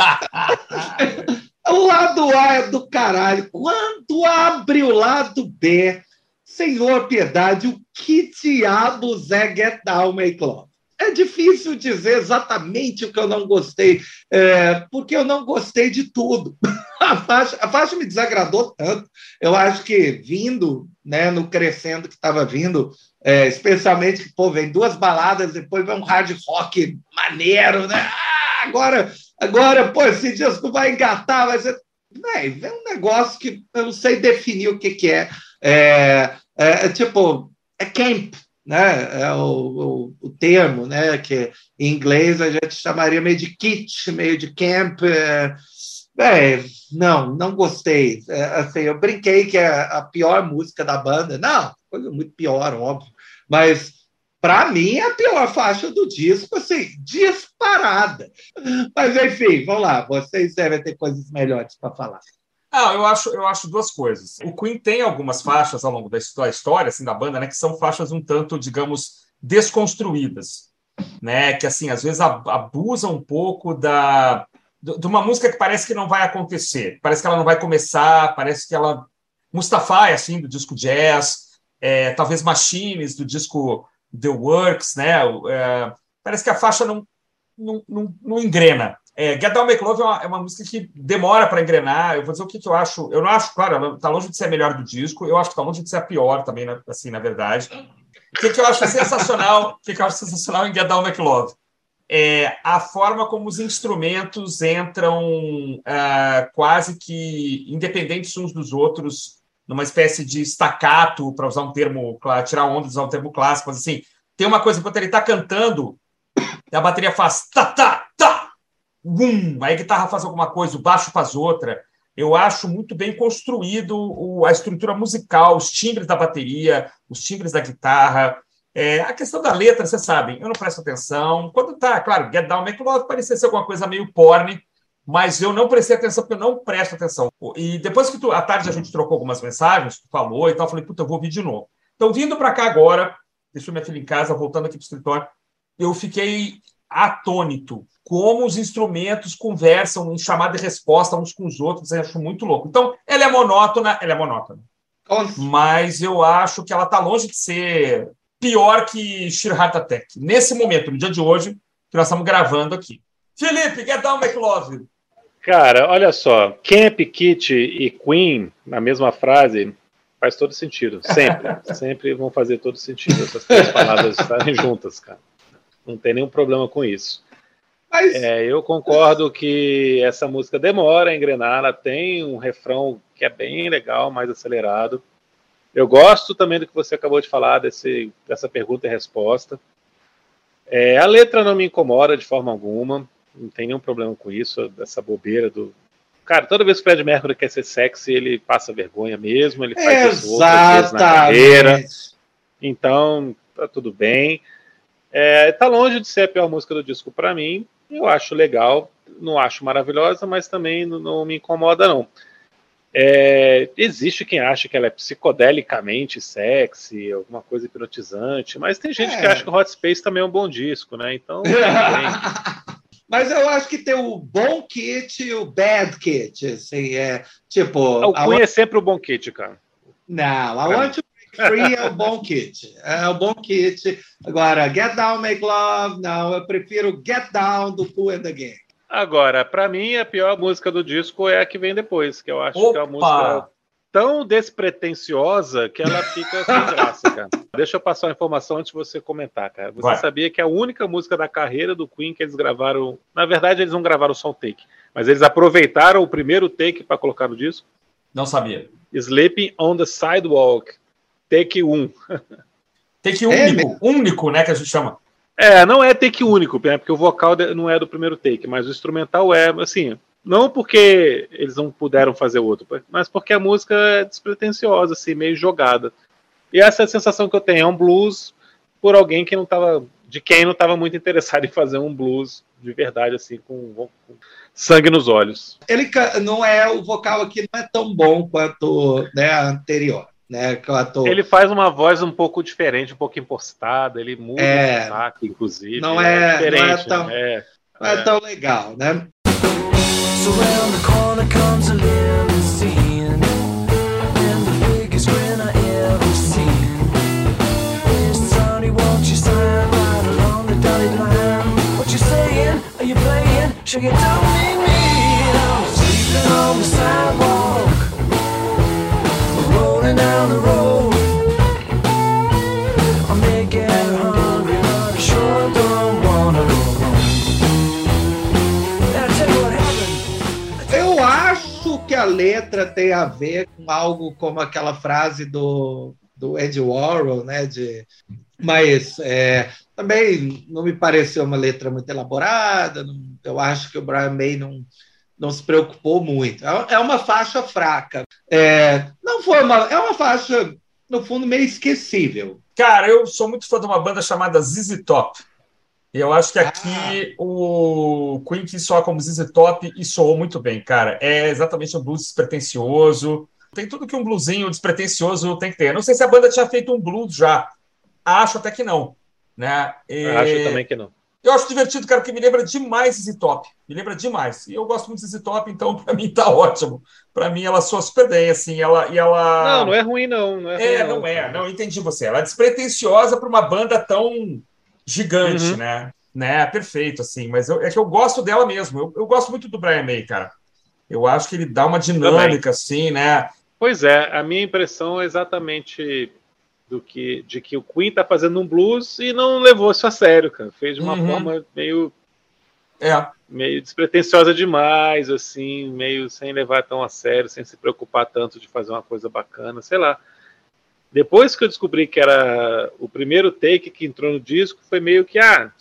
Speaker 4: o lado A é do caralho. Quando abre o lado B, Senhor Piedade, o que diabos é Get Down, Make Love? É difícil dizer exatamente o que eu não gostei, é, porque eu não gostei de tudo. a, faixa, a faixa me desagradou tanto. Eu acho que vindo, né, no crescendo que estava vindo, é, especialmente que pô, vem duas baladas, depois vem um hard rock maneiro, né? Ah, agora, agora, pô, esse disco vai engatar, vai ser. É um negócio que eu não sei definir o que, que é. É, é, é tipo, é camp, né? É o, o, o, termo, né? Que em inglês a gente chamaria meio de kit, meio de camp. É, é, não, não gostei. É, assim, eu brinquei que é a pior música da banda. Não, coisa muito pior, óbvio. Mas para mim é a pior faixa do disco, assim, disparada. Mas enfim, vamos lá. Vocês devem ter coisas melhores para falar.
Speaker 1: Ah, eu acho, eu acho duas coisas. O Queen tem algumas faixas ao longo da história assim, da banda, né, que são faixas um tanto, digamos, desconstruídas, né, que assim às vezes abusam um pouco da de uma música que parece que não vai acontecer, parece que ela não vai começar, parece que ela Mustafa, assim, do disco Jazz, é, talvez Machines do disco The Works, né? É, parece que a faixa não, não, não, não engrena. É, Get Down Make Love é uma, é uma música que demora para engrenar. Eu vou dizer o que, que eu acho. Eu não acho, claro, está longe de ser a melhor do disco. Eu acho que está longe de ser a pior também, né, assim, na verdade. O que, que eu acho sensacional? O que, que eu acho sensacional em Get Down Make Love? É a forma como os instrumentos entram uh, quase que independentes uns dos outros, numa espécie de staccato, para usar um termo, tirar onda, usar um termo clássico, mas assim, tem uma coisa, enquanto ele está cantando, a bateria faz tá, tá, tá, bum, aí a guitarra faz alguma coisa, o baixo faz outra. Eu acho muito bem construído a estrutura musical, os timbres da bateria, os timbres da guitarra. É, a questão da letra, vocês sabem, eu não presto atenção. Quando tá, claro, Get Down, Make Love parecia ser alguma coisa meio porn, mas eu não prestei atenção porque eu não presto atenção. E depois que tu, à tarde a gente trocou algumas mensagens, tu falou e tal, eu falei, puta, eu vou ouvir de novo. Então, vindo para cá agora, deixou minha filha em casa, voltando aqui para o escritório, eu fiquei atônito como os instrumentos conversam em chamada e resposta uns com os outros, eu acho muito louco. Então, ela é monótona, ela é monótona. Mas eu acho que ela está longe de ser pior que Sheer Heart Attack. Nesse momento, no dia de hoje, que nós estamos gravando aqui. Felipe, get down, McLove.
Speaker 2: Cara, olha só, Camp, Kit e Queen, na mesma frase, faz todo sentido. Sempre. sempre vão fazer todo sentido essas três palavras estarem juntas, cara. Não tem nenhum problema com isso. Mas... É, eu concordo que essa música demora a engrenar, ela tem um refrão que é bem legal, mais acelerado. Eu gosto também do que você acabou de falar, desse, dessa pergunta e resposta. É, a letra não me incomoda de forma alguma, não tem nenhum problema com isso, dessa bobeira do. Cara, toda vez que o Fred Mercury quer ser sexy, ele passa vergonha mesmo, ele faz isso outras na carreira. Então, tá tudo bem. É, tá longe de ser a pior música do disco para mim, eu acho legal, não acho maravilhosa, mas também não, não me incomoda, não. É, existe quem acha que ela é psicodelicamente sexy, alguma coisa hipnotizante, mas tem gente é. que acha que o Hot Space também é um bom disco, né? Então.
Speaker 4: mas eu acho que tem o bom kit e o bad kit. Assim, é, tipo,
Speaker 2: o Queen é sempre o bom kit, cara.
Speaker 4: Não, I want to Free é o bom kit. É o bom kit. Agora, Get Down, Make Love, não, eu prefiro Get Down do Cool and the Gang.
Speaker 2: Agora, para mim, a pior música do disco é a que vem depois, que eu acho Opa! que é uma música tão despretensiosa que ela fica sem graça, cara. Deixa eu passar uma informação antes de você comentar, cara. Você Vai. sabia que a única música da carreira do Queen que eles gravaram. Na verdade, eles não gravaram só um take, mas eles aproveitaram o primeiro take para colocar no disco?
Speaker 1: Não sabia.
Speaker 2: Sleeping on the Sidewalk, take 1.
Speaker 1: Take único, é, único, né, que a gente chama.
Speaker 2: É, não é take único, né, porque o vocal não é do primeiro take, mas o instrumental é, assim, não porque eles não puderam fazer outro, mas porque a música é despretensiosa, assim, meio jogada. E essa é a sensação que eu tenho, é um blues por alguém que não estava, de quem não estava muito interessado em fazer um blues de verdade, assim, com, com, sangue nos olhos.
Speaker 4: Ele não é, o vocal aqui não é tão bom quanto né, a anterior né?
Speaker 2: Ele faz uma voz um pouco diferente, um pouco impostada, ele muda é, o saco, inclusive.
Speaker 4: Não é, é, não é tão, é, não é, é, tão legal, né? So the corner comes a limousine And the biggest grin I ever seen won't you sign right along the dotted line What you saying? Are you playing? Letra tem a ver com algo como aquela frase do, do Ed Warhol, né? De, mas é, também não me pareceu uma letra muito elaborada. Não, eu acho que o Brian May não, não se preocupou muito. É, é uma faixa fraca. É, não foi uma, é uma faixa no fundo meio esquecível.
Speaker 1: Cara, eu sou muito fã de uma banda chamada ZZ Top. Eu acho que aqui ah. o Queen quis soar como ZZ Top e soou muito bem, cara. É exatamente um blues despretensioso. Tem tudo que um bluesinho despretensioso tem que ter. Eu não sei se a banda tinha feito um blues já. Acho até que não. Né?
Speaker 2: E... Acho também que não.
Speaker 1: Eu acho divertido, cara, porque me lembra demais ZZ Top. Me lembra demais. E eu gosto muito de ZZ Top, então para mim tá ótimo. Para mim ela soa super bem, assim. Ela, e ela...
Speaker 2: Não, não é ruim, não. não é,
Speaker 1: é ruim, não, não é. Não, entendi você. Ela é despretensiosa para uma banda tão gigante, uhum. né? Né, perfeito, assim. Mas eu, é que eu gosto dela mesmo. Eu, eu gosto muito do Brian May, cara. Eu acho que ele dá uma dinâmica, assim, né?
Speaker 2: Pois é, a minha impressão é exatamente do que de que o Queen tá fazendo um blues e não levou isso a sério, cara. Fez de uma uhum. forma meio
Speaker 1: é.
Speaker 2: meio despretensiosa demais, assim, meio sem levar tão a sério, sem se preocupar tanto de fazer uma coisa bacana, sei lá. Depois que eu descobri que era o primeiro take que entrou no disco, foi meio que ah,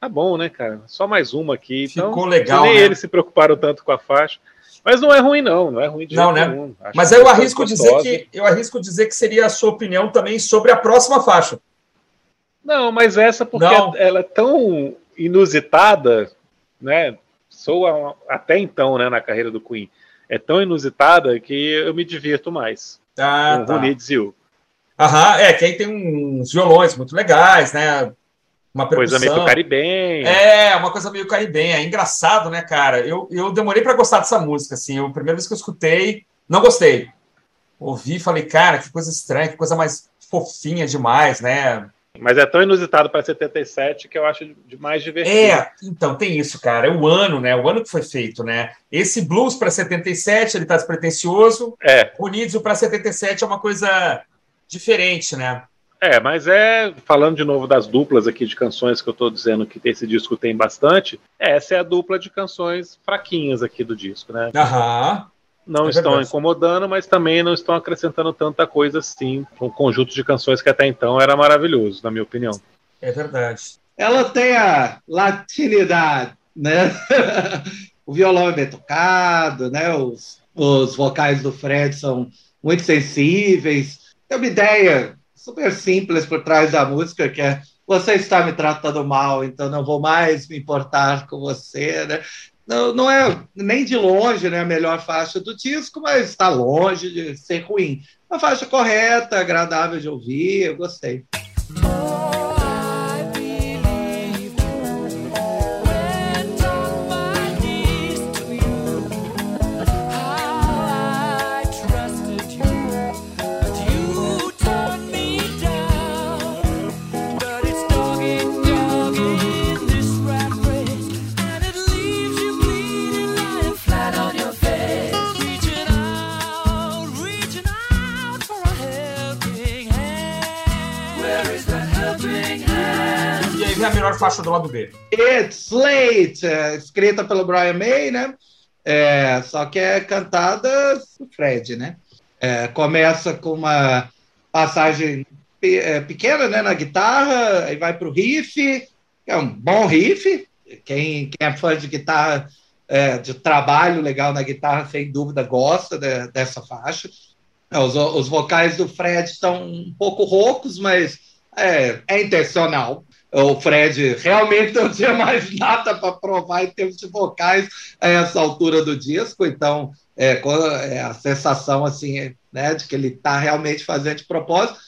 Speaker 2: tá bom, né, cara? Só mais uma aqui.
Speaker 1: Ficou então, legal.
Speaker 2: Nem né? eles se preocuparam tanto com a faixa. Mas não é ruim, não, não é ruim de
Speaker 1: não, né? Nenhum. Mas eu arrisco dizer que eu arrisco dizer que seria a sua opinião também sobre a próxima faixa.
Speaker 2: Não, mas essa porque não. ela é tão inusitada, né? Sou até então, né, na carreira do Queen, é tão inusitada que eu me divirto mais.
Speaker 1: Ah, com
Speaker 2: tá. Who Needs You.
Speaker 1: Aham, é, que aí tem uns violões muito legais, né?
Speaker 2: uma coisa meio caribenha.
Speaker 1: É, uma coisa meio caribenha. É engraçado, né, cara? Eu, eu demorei para gostar dessa música, assim. A primeira vez que eu escutei, não gostei. Ouvi e falei, cara, que coisa estranha, que coisa mais fofinha demais, né?
Speaker 2: Mas é tão inusitado para 77 que eu acho mais divertido.
Speaker 1: É, então, tem isso, cara. É o ano, né? O ano que foi feito, né? Esse blues para 77, ele tá despretensioso.
Speaker 2: É.
Speaker 1: O Nidio para 77 é uma coisa diferente, né?
Speaker 2: É, mas é, falando de novo das duplas aqui de canções que eu estou dizendo que esse disco tem bastante, essa é a dupla de canções fraquinhas aqui do disco, né?
Speaker 1: Aham.
Speaker 2: Não é estão verdade. incomodando, mas também não estão acrescentando tanta coisa assim. Um conjunto de canções que até então era maravilhoso, na minha opinião.
Speaker 1: É verdade.
Speaker 4: Ela tem a latinidade, né? o violão é bem tocado, né? Os, os vocais do Fred são muito sensíveis. Tem uma ideia super simples por trás da música, que é você está me tratando mal, então não vou mais me importar com você, né? Não, não é nem de longe né, a melhor faixa do disco, mas está longe de ser ruim. Uma faixa correta, agradável de ouvir, eu gostei.
Speaker 1: Faixa do lado B?
Speaker 4: It's Late, é, escrita pelo Brian May, né? É, só que é cantada por Fred, né? É, começa com uma passagem é, pequena né, na guitarra, aí vai para o riff, que é um bom riff. Quem, quem é fã de guitarra, é, de trabalho legal na guitarra, sem dúvida gosta de, dessa faixa. Os, os vocais do Fred estão um pouco roucos, mas é, é intencional o Fred realmente não tinha mais nada para provar em termos de vocais a essa altura do disco, então é, é a sensação assim, né, de que ele está realmente fazendo de propósito.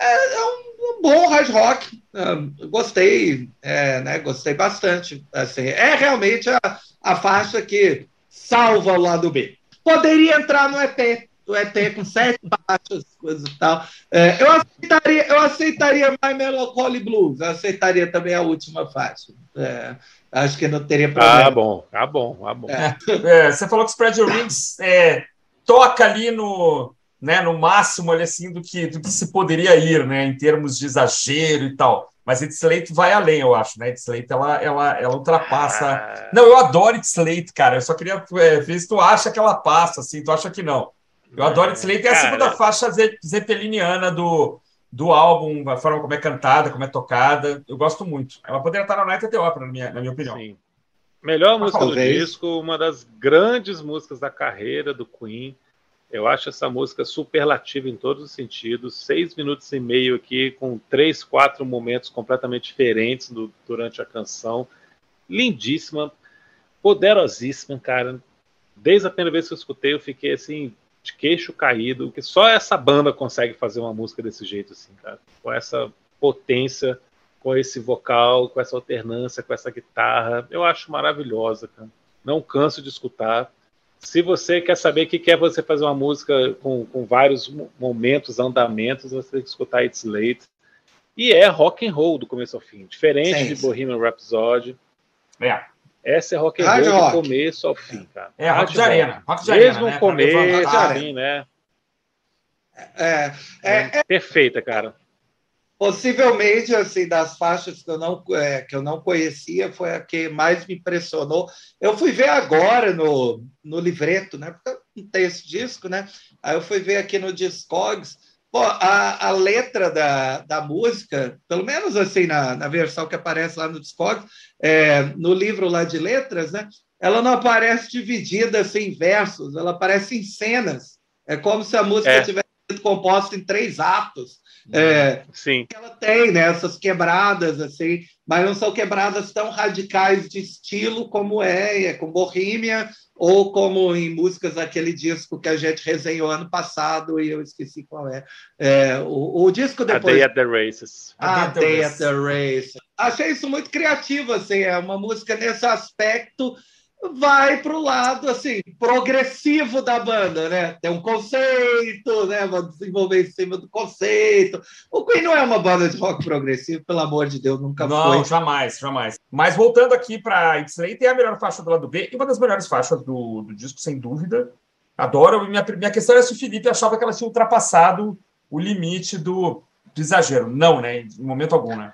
Speaker 4: É, é um, um, bom hard rock, é, gostei, é, né, gostei bastante. Assim, é realmente a, a faixa que salva o lado B. Poderia entrar no EP, do ET com sete faixas, coisa e tal. É, eu, aceitaria, eu aceitaria My Melancholy Blues, eu aceitaria também a última faixa. É, acho que não teria problema.
Speaker 2: Ah, bom, ah, bom, ah, bom.
Speaker 1: É. é você falou que o Spread Your Wings é, toca ali no, né, no máximo ali, assim, do, que, do que se poderia ir, né, em termos de exagero e tal. Mas It's Late vai além, eu acho, né? It's Late, ela, ela, ela ultrapassa... Ah. Não, eu adoro It's Late, cara. Eu só queria é, ver se tu acha que ela passa, assim. Tu acha que não. Eu adoro It's Late. É a segunda faixa zeppeliniana do, do álbum, a forma como é cantada, como é tocada. Eu gosto muito. Ela poderia estar na Night at the Opera, na minha, na minha opinião. Sim.
Speaker 2: Melhor música do disco, uma das grandes músicas da carreira do Queen. Eu acho essa música superlativa em todos os sentidos. Seis minutos e meio aqui, com três, quatro momentos completamente diferentes do, durante a canção. Lindíssima, poderosíssima, cara. Desde a primeira vez que eu escutei, eu fiquei assim, de queixo caído, que só essa banda consegue fazer uma música desse jeito, assim, cara. Com essa potência, com esse vocal, com essa alternância, com essa guitarra. Eu acho maravilhosa, cara. Não canso de escutar se você quer saber o que quer você fazer uma música com, com vários momentos, andamentos, você tem que escutar It's Late. E é rock and roll do começo ao fim, diferente Sim. de Bohemian Rhapsody. É. Essa é rock and roll do rock. começo ao fim, cara.
Speaker 1: É, rock de arena.
Speaker 2: Rock de Mesmo arena, né? começo, assim, né?
Speaker 4: É, é, é,
Speaker 2: Perfeita, cara.
Speaker 4: Possivelmente, assim, das faixas que eu não, é, que eu não conhecia, foi a que mais me impressionou. Eu fui ver agora no, no livreto, né? Porque não tem esse disco, né? Aí eu fui ver aqui no Discogs. Pô, a, a letra da, da música, pelo menos assim, na, na versão que aparece lá no Discogs, é, no livro lá de letras, né? Ela não aparece dividida assim, em versos, ela aparece em cenas. É como se a música é. tivesse composta em três atos. É,
Speaker 2: Sim.
Speaker 4: Ela tem né, essas quebradas, assim, mas não são quebradas tão radicais de estilo como é, é com Bohemia, ou como em músicas daquele disco que a gente resenhou ano passado e eu esqueci qual é. é o, o, disco depois.
Speaker 2: A Day at the Races.
Speaker 4: A, Day at the Races. Achei isso muito criativo, assim, é uma música nesse aspecto vai para o lado assim progressivo da banda, né? Tem um conceito, né? Vamos desenvolver em cima do conceito. O Queen não é uma banda de rock progressivo, pelo amor de Deus, nunca
Speaker 1: não,
Speaker 4: foi.
Speaker 1: Não, jamais, jamais. Mas voltando aqui para It's Late, é a melhor faixa do lado B e uma das melhores faixas do, do disco, sem dúvida. Adoro. Minha, minha questão é se o Felipe achava que ela tinha ultrapassado o limite do, do exagero. Não, né? Em momento algum, né?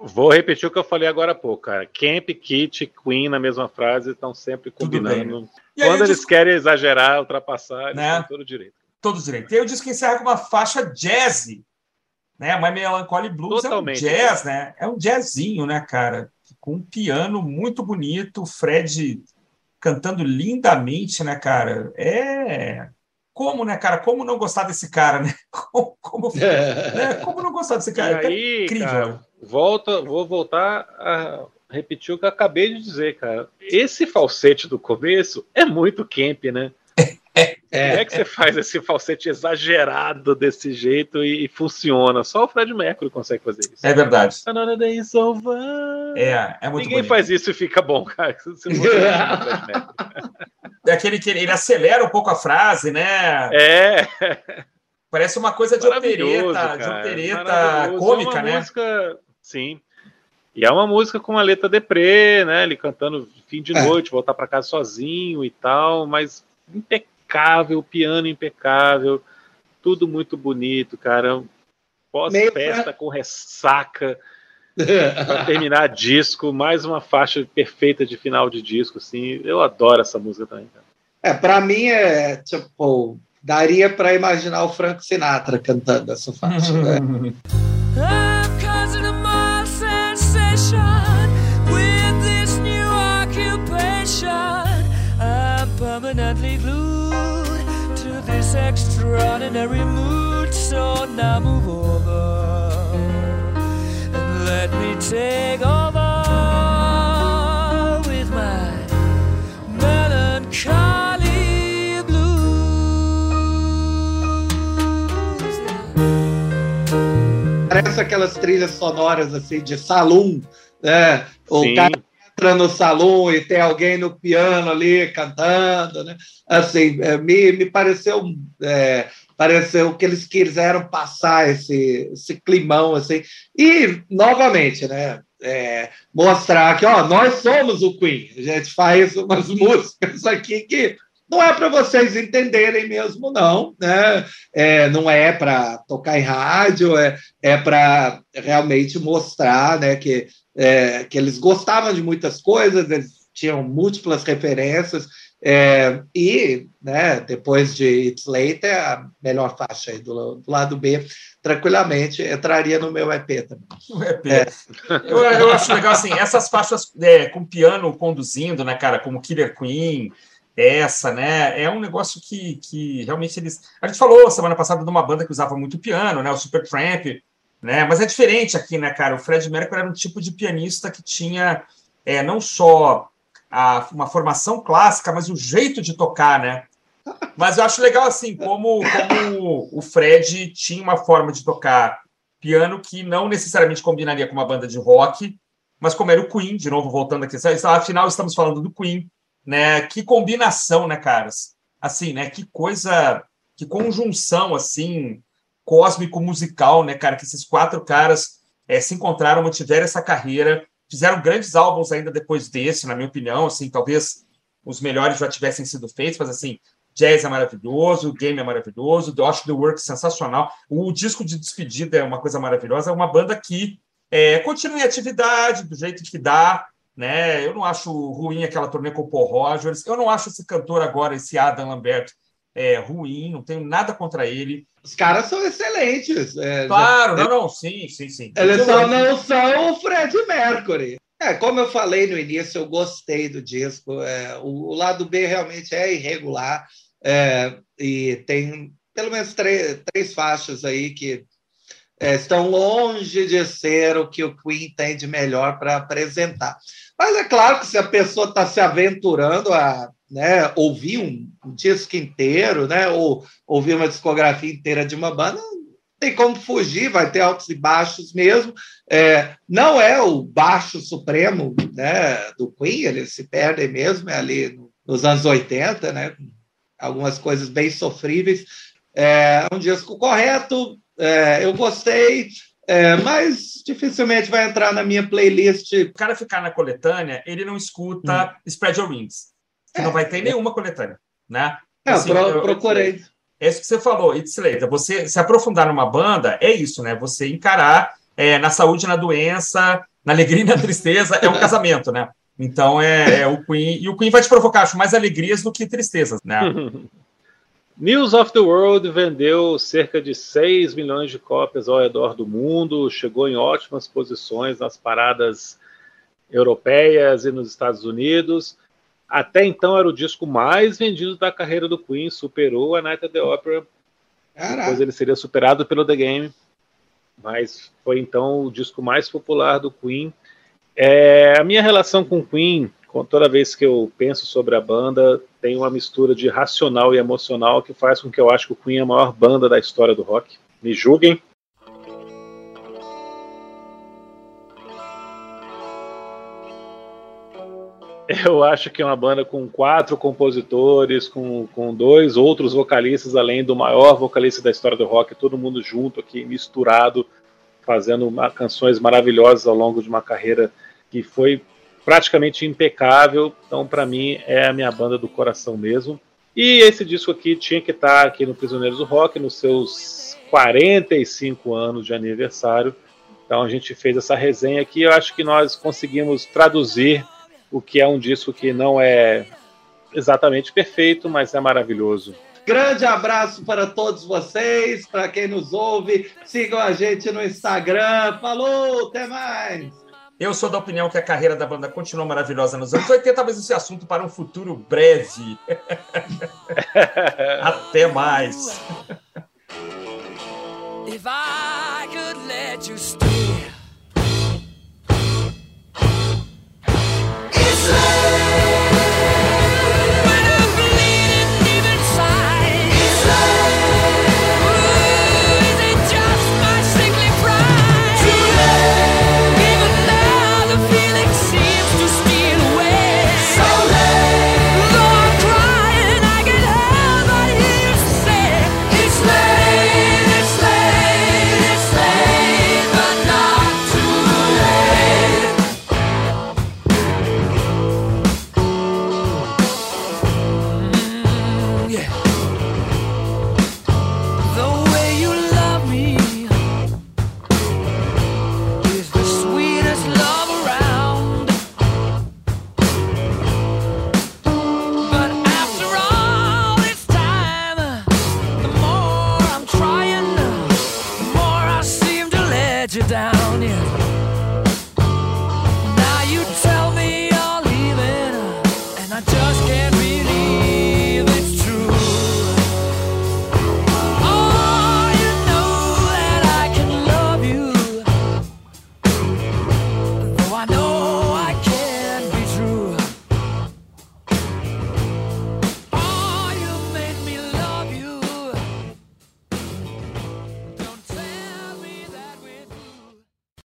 Speaker 2: Vou repetir o que eu falei agora há pouco, cara. Camp, Kit, Queen na mesma frase estão sempre combinando. Né? Quando eles disco... querem exagerar, ultrapassar, eles né? têm todo direito.
Speaker 1: Todo direito. E aí o disco encerra com uma faixa jazz, né? Uma Melancholy Blues Totalmente. é um jazz, né? É um jazzinho, né, cara? Com um piano muito bonito, o Fred cantando lindamente, né, cara? É como, né, cara? Como não gostar desse cara, né? Como, como, né? como não gostar desse cara?
Speaker 2: E aí, é incrível. Cara, volta, vou voltar a repetir o que eu acabei de dizer, cara. Esse falsete do começo é muito camp, né? É. Como é que você faz esse falsete exagerado desse jeito e, e, funciona? Só o Fred Mercury consegue fazer isso.
Speaker 1: É verdade. É, é muito
Speaker 2: Ninguém bonito. faz isso e fica bom, cara. Você não
Speaker 1: é aquele que ele, ele acelera um pouco a frase, né?
Speaker 2: É.
Speaker 1: Parece uma coisa de opereta, de opereta cômica,
Speaker 2: é
Speaker 1: né?
Speaker 2: Música, sim. E é uma música com uma letra deprê, né? Ele cantando fim de é. noite, voltar para casa sozinho e tal, mas impecável, piano impecável, tudo muito bonito, cara. Pós-festa com ressaca. para terminar disco, mais uma faixa perfeita de final de disco, assim. Eu adoro essa música também. Cara.
Speaker 4: É, para mim é tipo daria para imaginar o Frank Sinatra cantando essa faixa. né? extraordinary mood. So now move over and let me take over with my melancholy blues. Parece aquelas trilhas sonoras assim de salão, né? O cara entra no salão e tem alguém no piano ali cantando, né? Assim, é, me, me pareceu, é, pareceu que eles quiseram passar esse, esse climão, assim. E, novamente, né? É, mostrar que, ó, nós somos o Queen. A gente faz umas músicas aqui que não é para vocês entenderem mesmo, não. Né? É, não é para tocar em rádio, é, é para realmente mostrar né, que, é, que eles gostavam de muitas coisas, eles tinham múltiplas referências. É, e, né, depois de It's Later, a melhor faixa aí do, do, lado B, tranquilamente entraria no meu EP também. EP.
Speaker 1: É. Eu, eu, acho legal, assim, essas faixas é, com piano conduzindo, né, cara, como Killer Queen, essa, né, é um negócio que, que realmente eles... A gente falou semana passada de uma banda que usava muito piano, né, o Supertramp, né, mas é diferente aqui, né, cara, o Fred Mercury era um tipo de pianista que tinha é, não só a, uma formação clássica, mas o jeito de tocar, né? Mas eu acho legal assim, como, como o Fred tinha uma forma de tocar piano que não necessariamente combinaria com uma banda de rock, mas como era o Queen, de novo voltando aqui, afinal estamos falando do Queen, né? Que combinação, né, caras? Assim, né? Que coisa, que conjunção assim cósmico musical, né, cara? Que esses quatro caras é, se encontraram, mantiveram essa carreira fizeram grandes álbuns ainda depois desse, na minha opinião, assim, talvez os melhores já tivessem sido feitos, mas assim, Jazz é maravilhoso, Game é maravilhoso, The Watch the Work sensacional, o disco de despedida é uma coisa maravilhosa, é uma banda que é, continua em atividade do jeito que dá, né? Eu não acho ruim aquela turnê com o Paul Rogers, eu não acho esse cantor agora, esse Adam Lambert, é, ruim, não tenho nada contra ele.
Speaker 4: Os caras são excelentes.
Speaker 1: É, claro, já... não, não, sim, sim, sim.
Speaker 4: Eles só não são o Fred Mercury. É, como eu falei no início, eu gostei do disco. É, o, o, lado B realmente é irregular é, e tem pelo menos três, três faixas aí que é, estão longe de ser o que o Queen tem de melhor para apresentar. Mas é claro que se a pessoa está se aventurando a né, ouvir um, um, disco inteiro, né, ou ouvir uma discografia inteira de uma banda, não tem como fugir, vai ter altos e baixos mesmo. É, não é o baixo supremo né, do Queen, eles se perdem mesmo, é ali nos anos 80, né, algumas coisas bem sofríveis. É um disco correto, é, eu gostei, é, mas dificilmente vai entrar na minha playlist.
Speaker 1: O cara ficar na coletânea, ele não escuta hum. Spread Your Wings que não vai ter nenhuma coletânea, né?
Speaker 4: É, assim, pro, eu, procurei.
Speaker 1: É isso que você falou, It's later. Você se aprofundar numa banda é isso, né? Você encarar é, na saúde, na doença, na alegria e na tristeza, é um casamento, né? Então é, é, o Queen. E o Queen vai te provocar, acho, mais alegrias do que tristezas, né?
Speaker 2: News of the World vendeu cerca de 6 milhões de cópias ao redor do mundo, chegou em ótimas posições nas paradas europeias e nos Estados Unidos. Até então era o disco mais vendido da carreira do Queen, superou a Night at the Opera. Caraca. Depois ele seria superado pelo The Game, mas foi então o disco mais popular do Queen. É, a minha relação com o Queen, toda vez que eu penso sobre a banda, tem uma mistura de racional e emocional que faz com que eu acho que o Queen é a maior banda da história do rock. Me julguem, Eu acho que é uma banda com quatro compositores, com, com dois outros vocalistas, além do maior vocalista da história do rock, todo mundo junto aqui, misturado, fazendo uma, canções maravilhosas ao longo de uma carreira que foi praticamente impecável. Então, para mim, é a minha banda do coração mesmo. E esse disco aqui tinha que estar aqui no Prisioneiros do Rock, nos seus 45 anos de aniversário. Então, a gente fez essa resenha aqui. Eu acho que nós conseguimos traduzir o que é um disco que não é exatamente perfeito, mas é maravilhoso.
Speaker 4: Grande abraço para todos vocês, para quem nos ouve. Sigam a gente no Instagram. Falou, até mais!
Speaker 1: Eu sou da opinião que a carreira da banda continua maravilhosa nos anos 80, talvez esse assunto para um futuro breve. Até mais. If I could let you stay.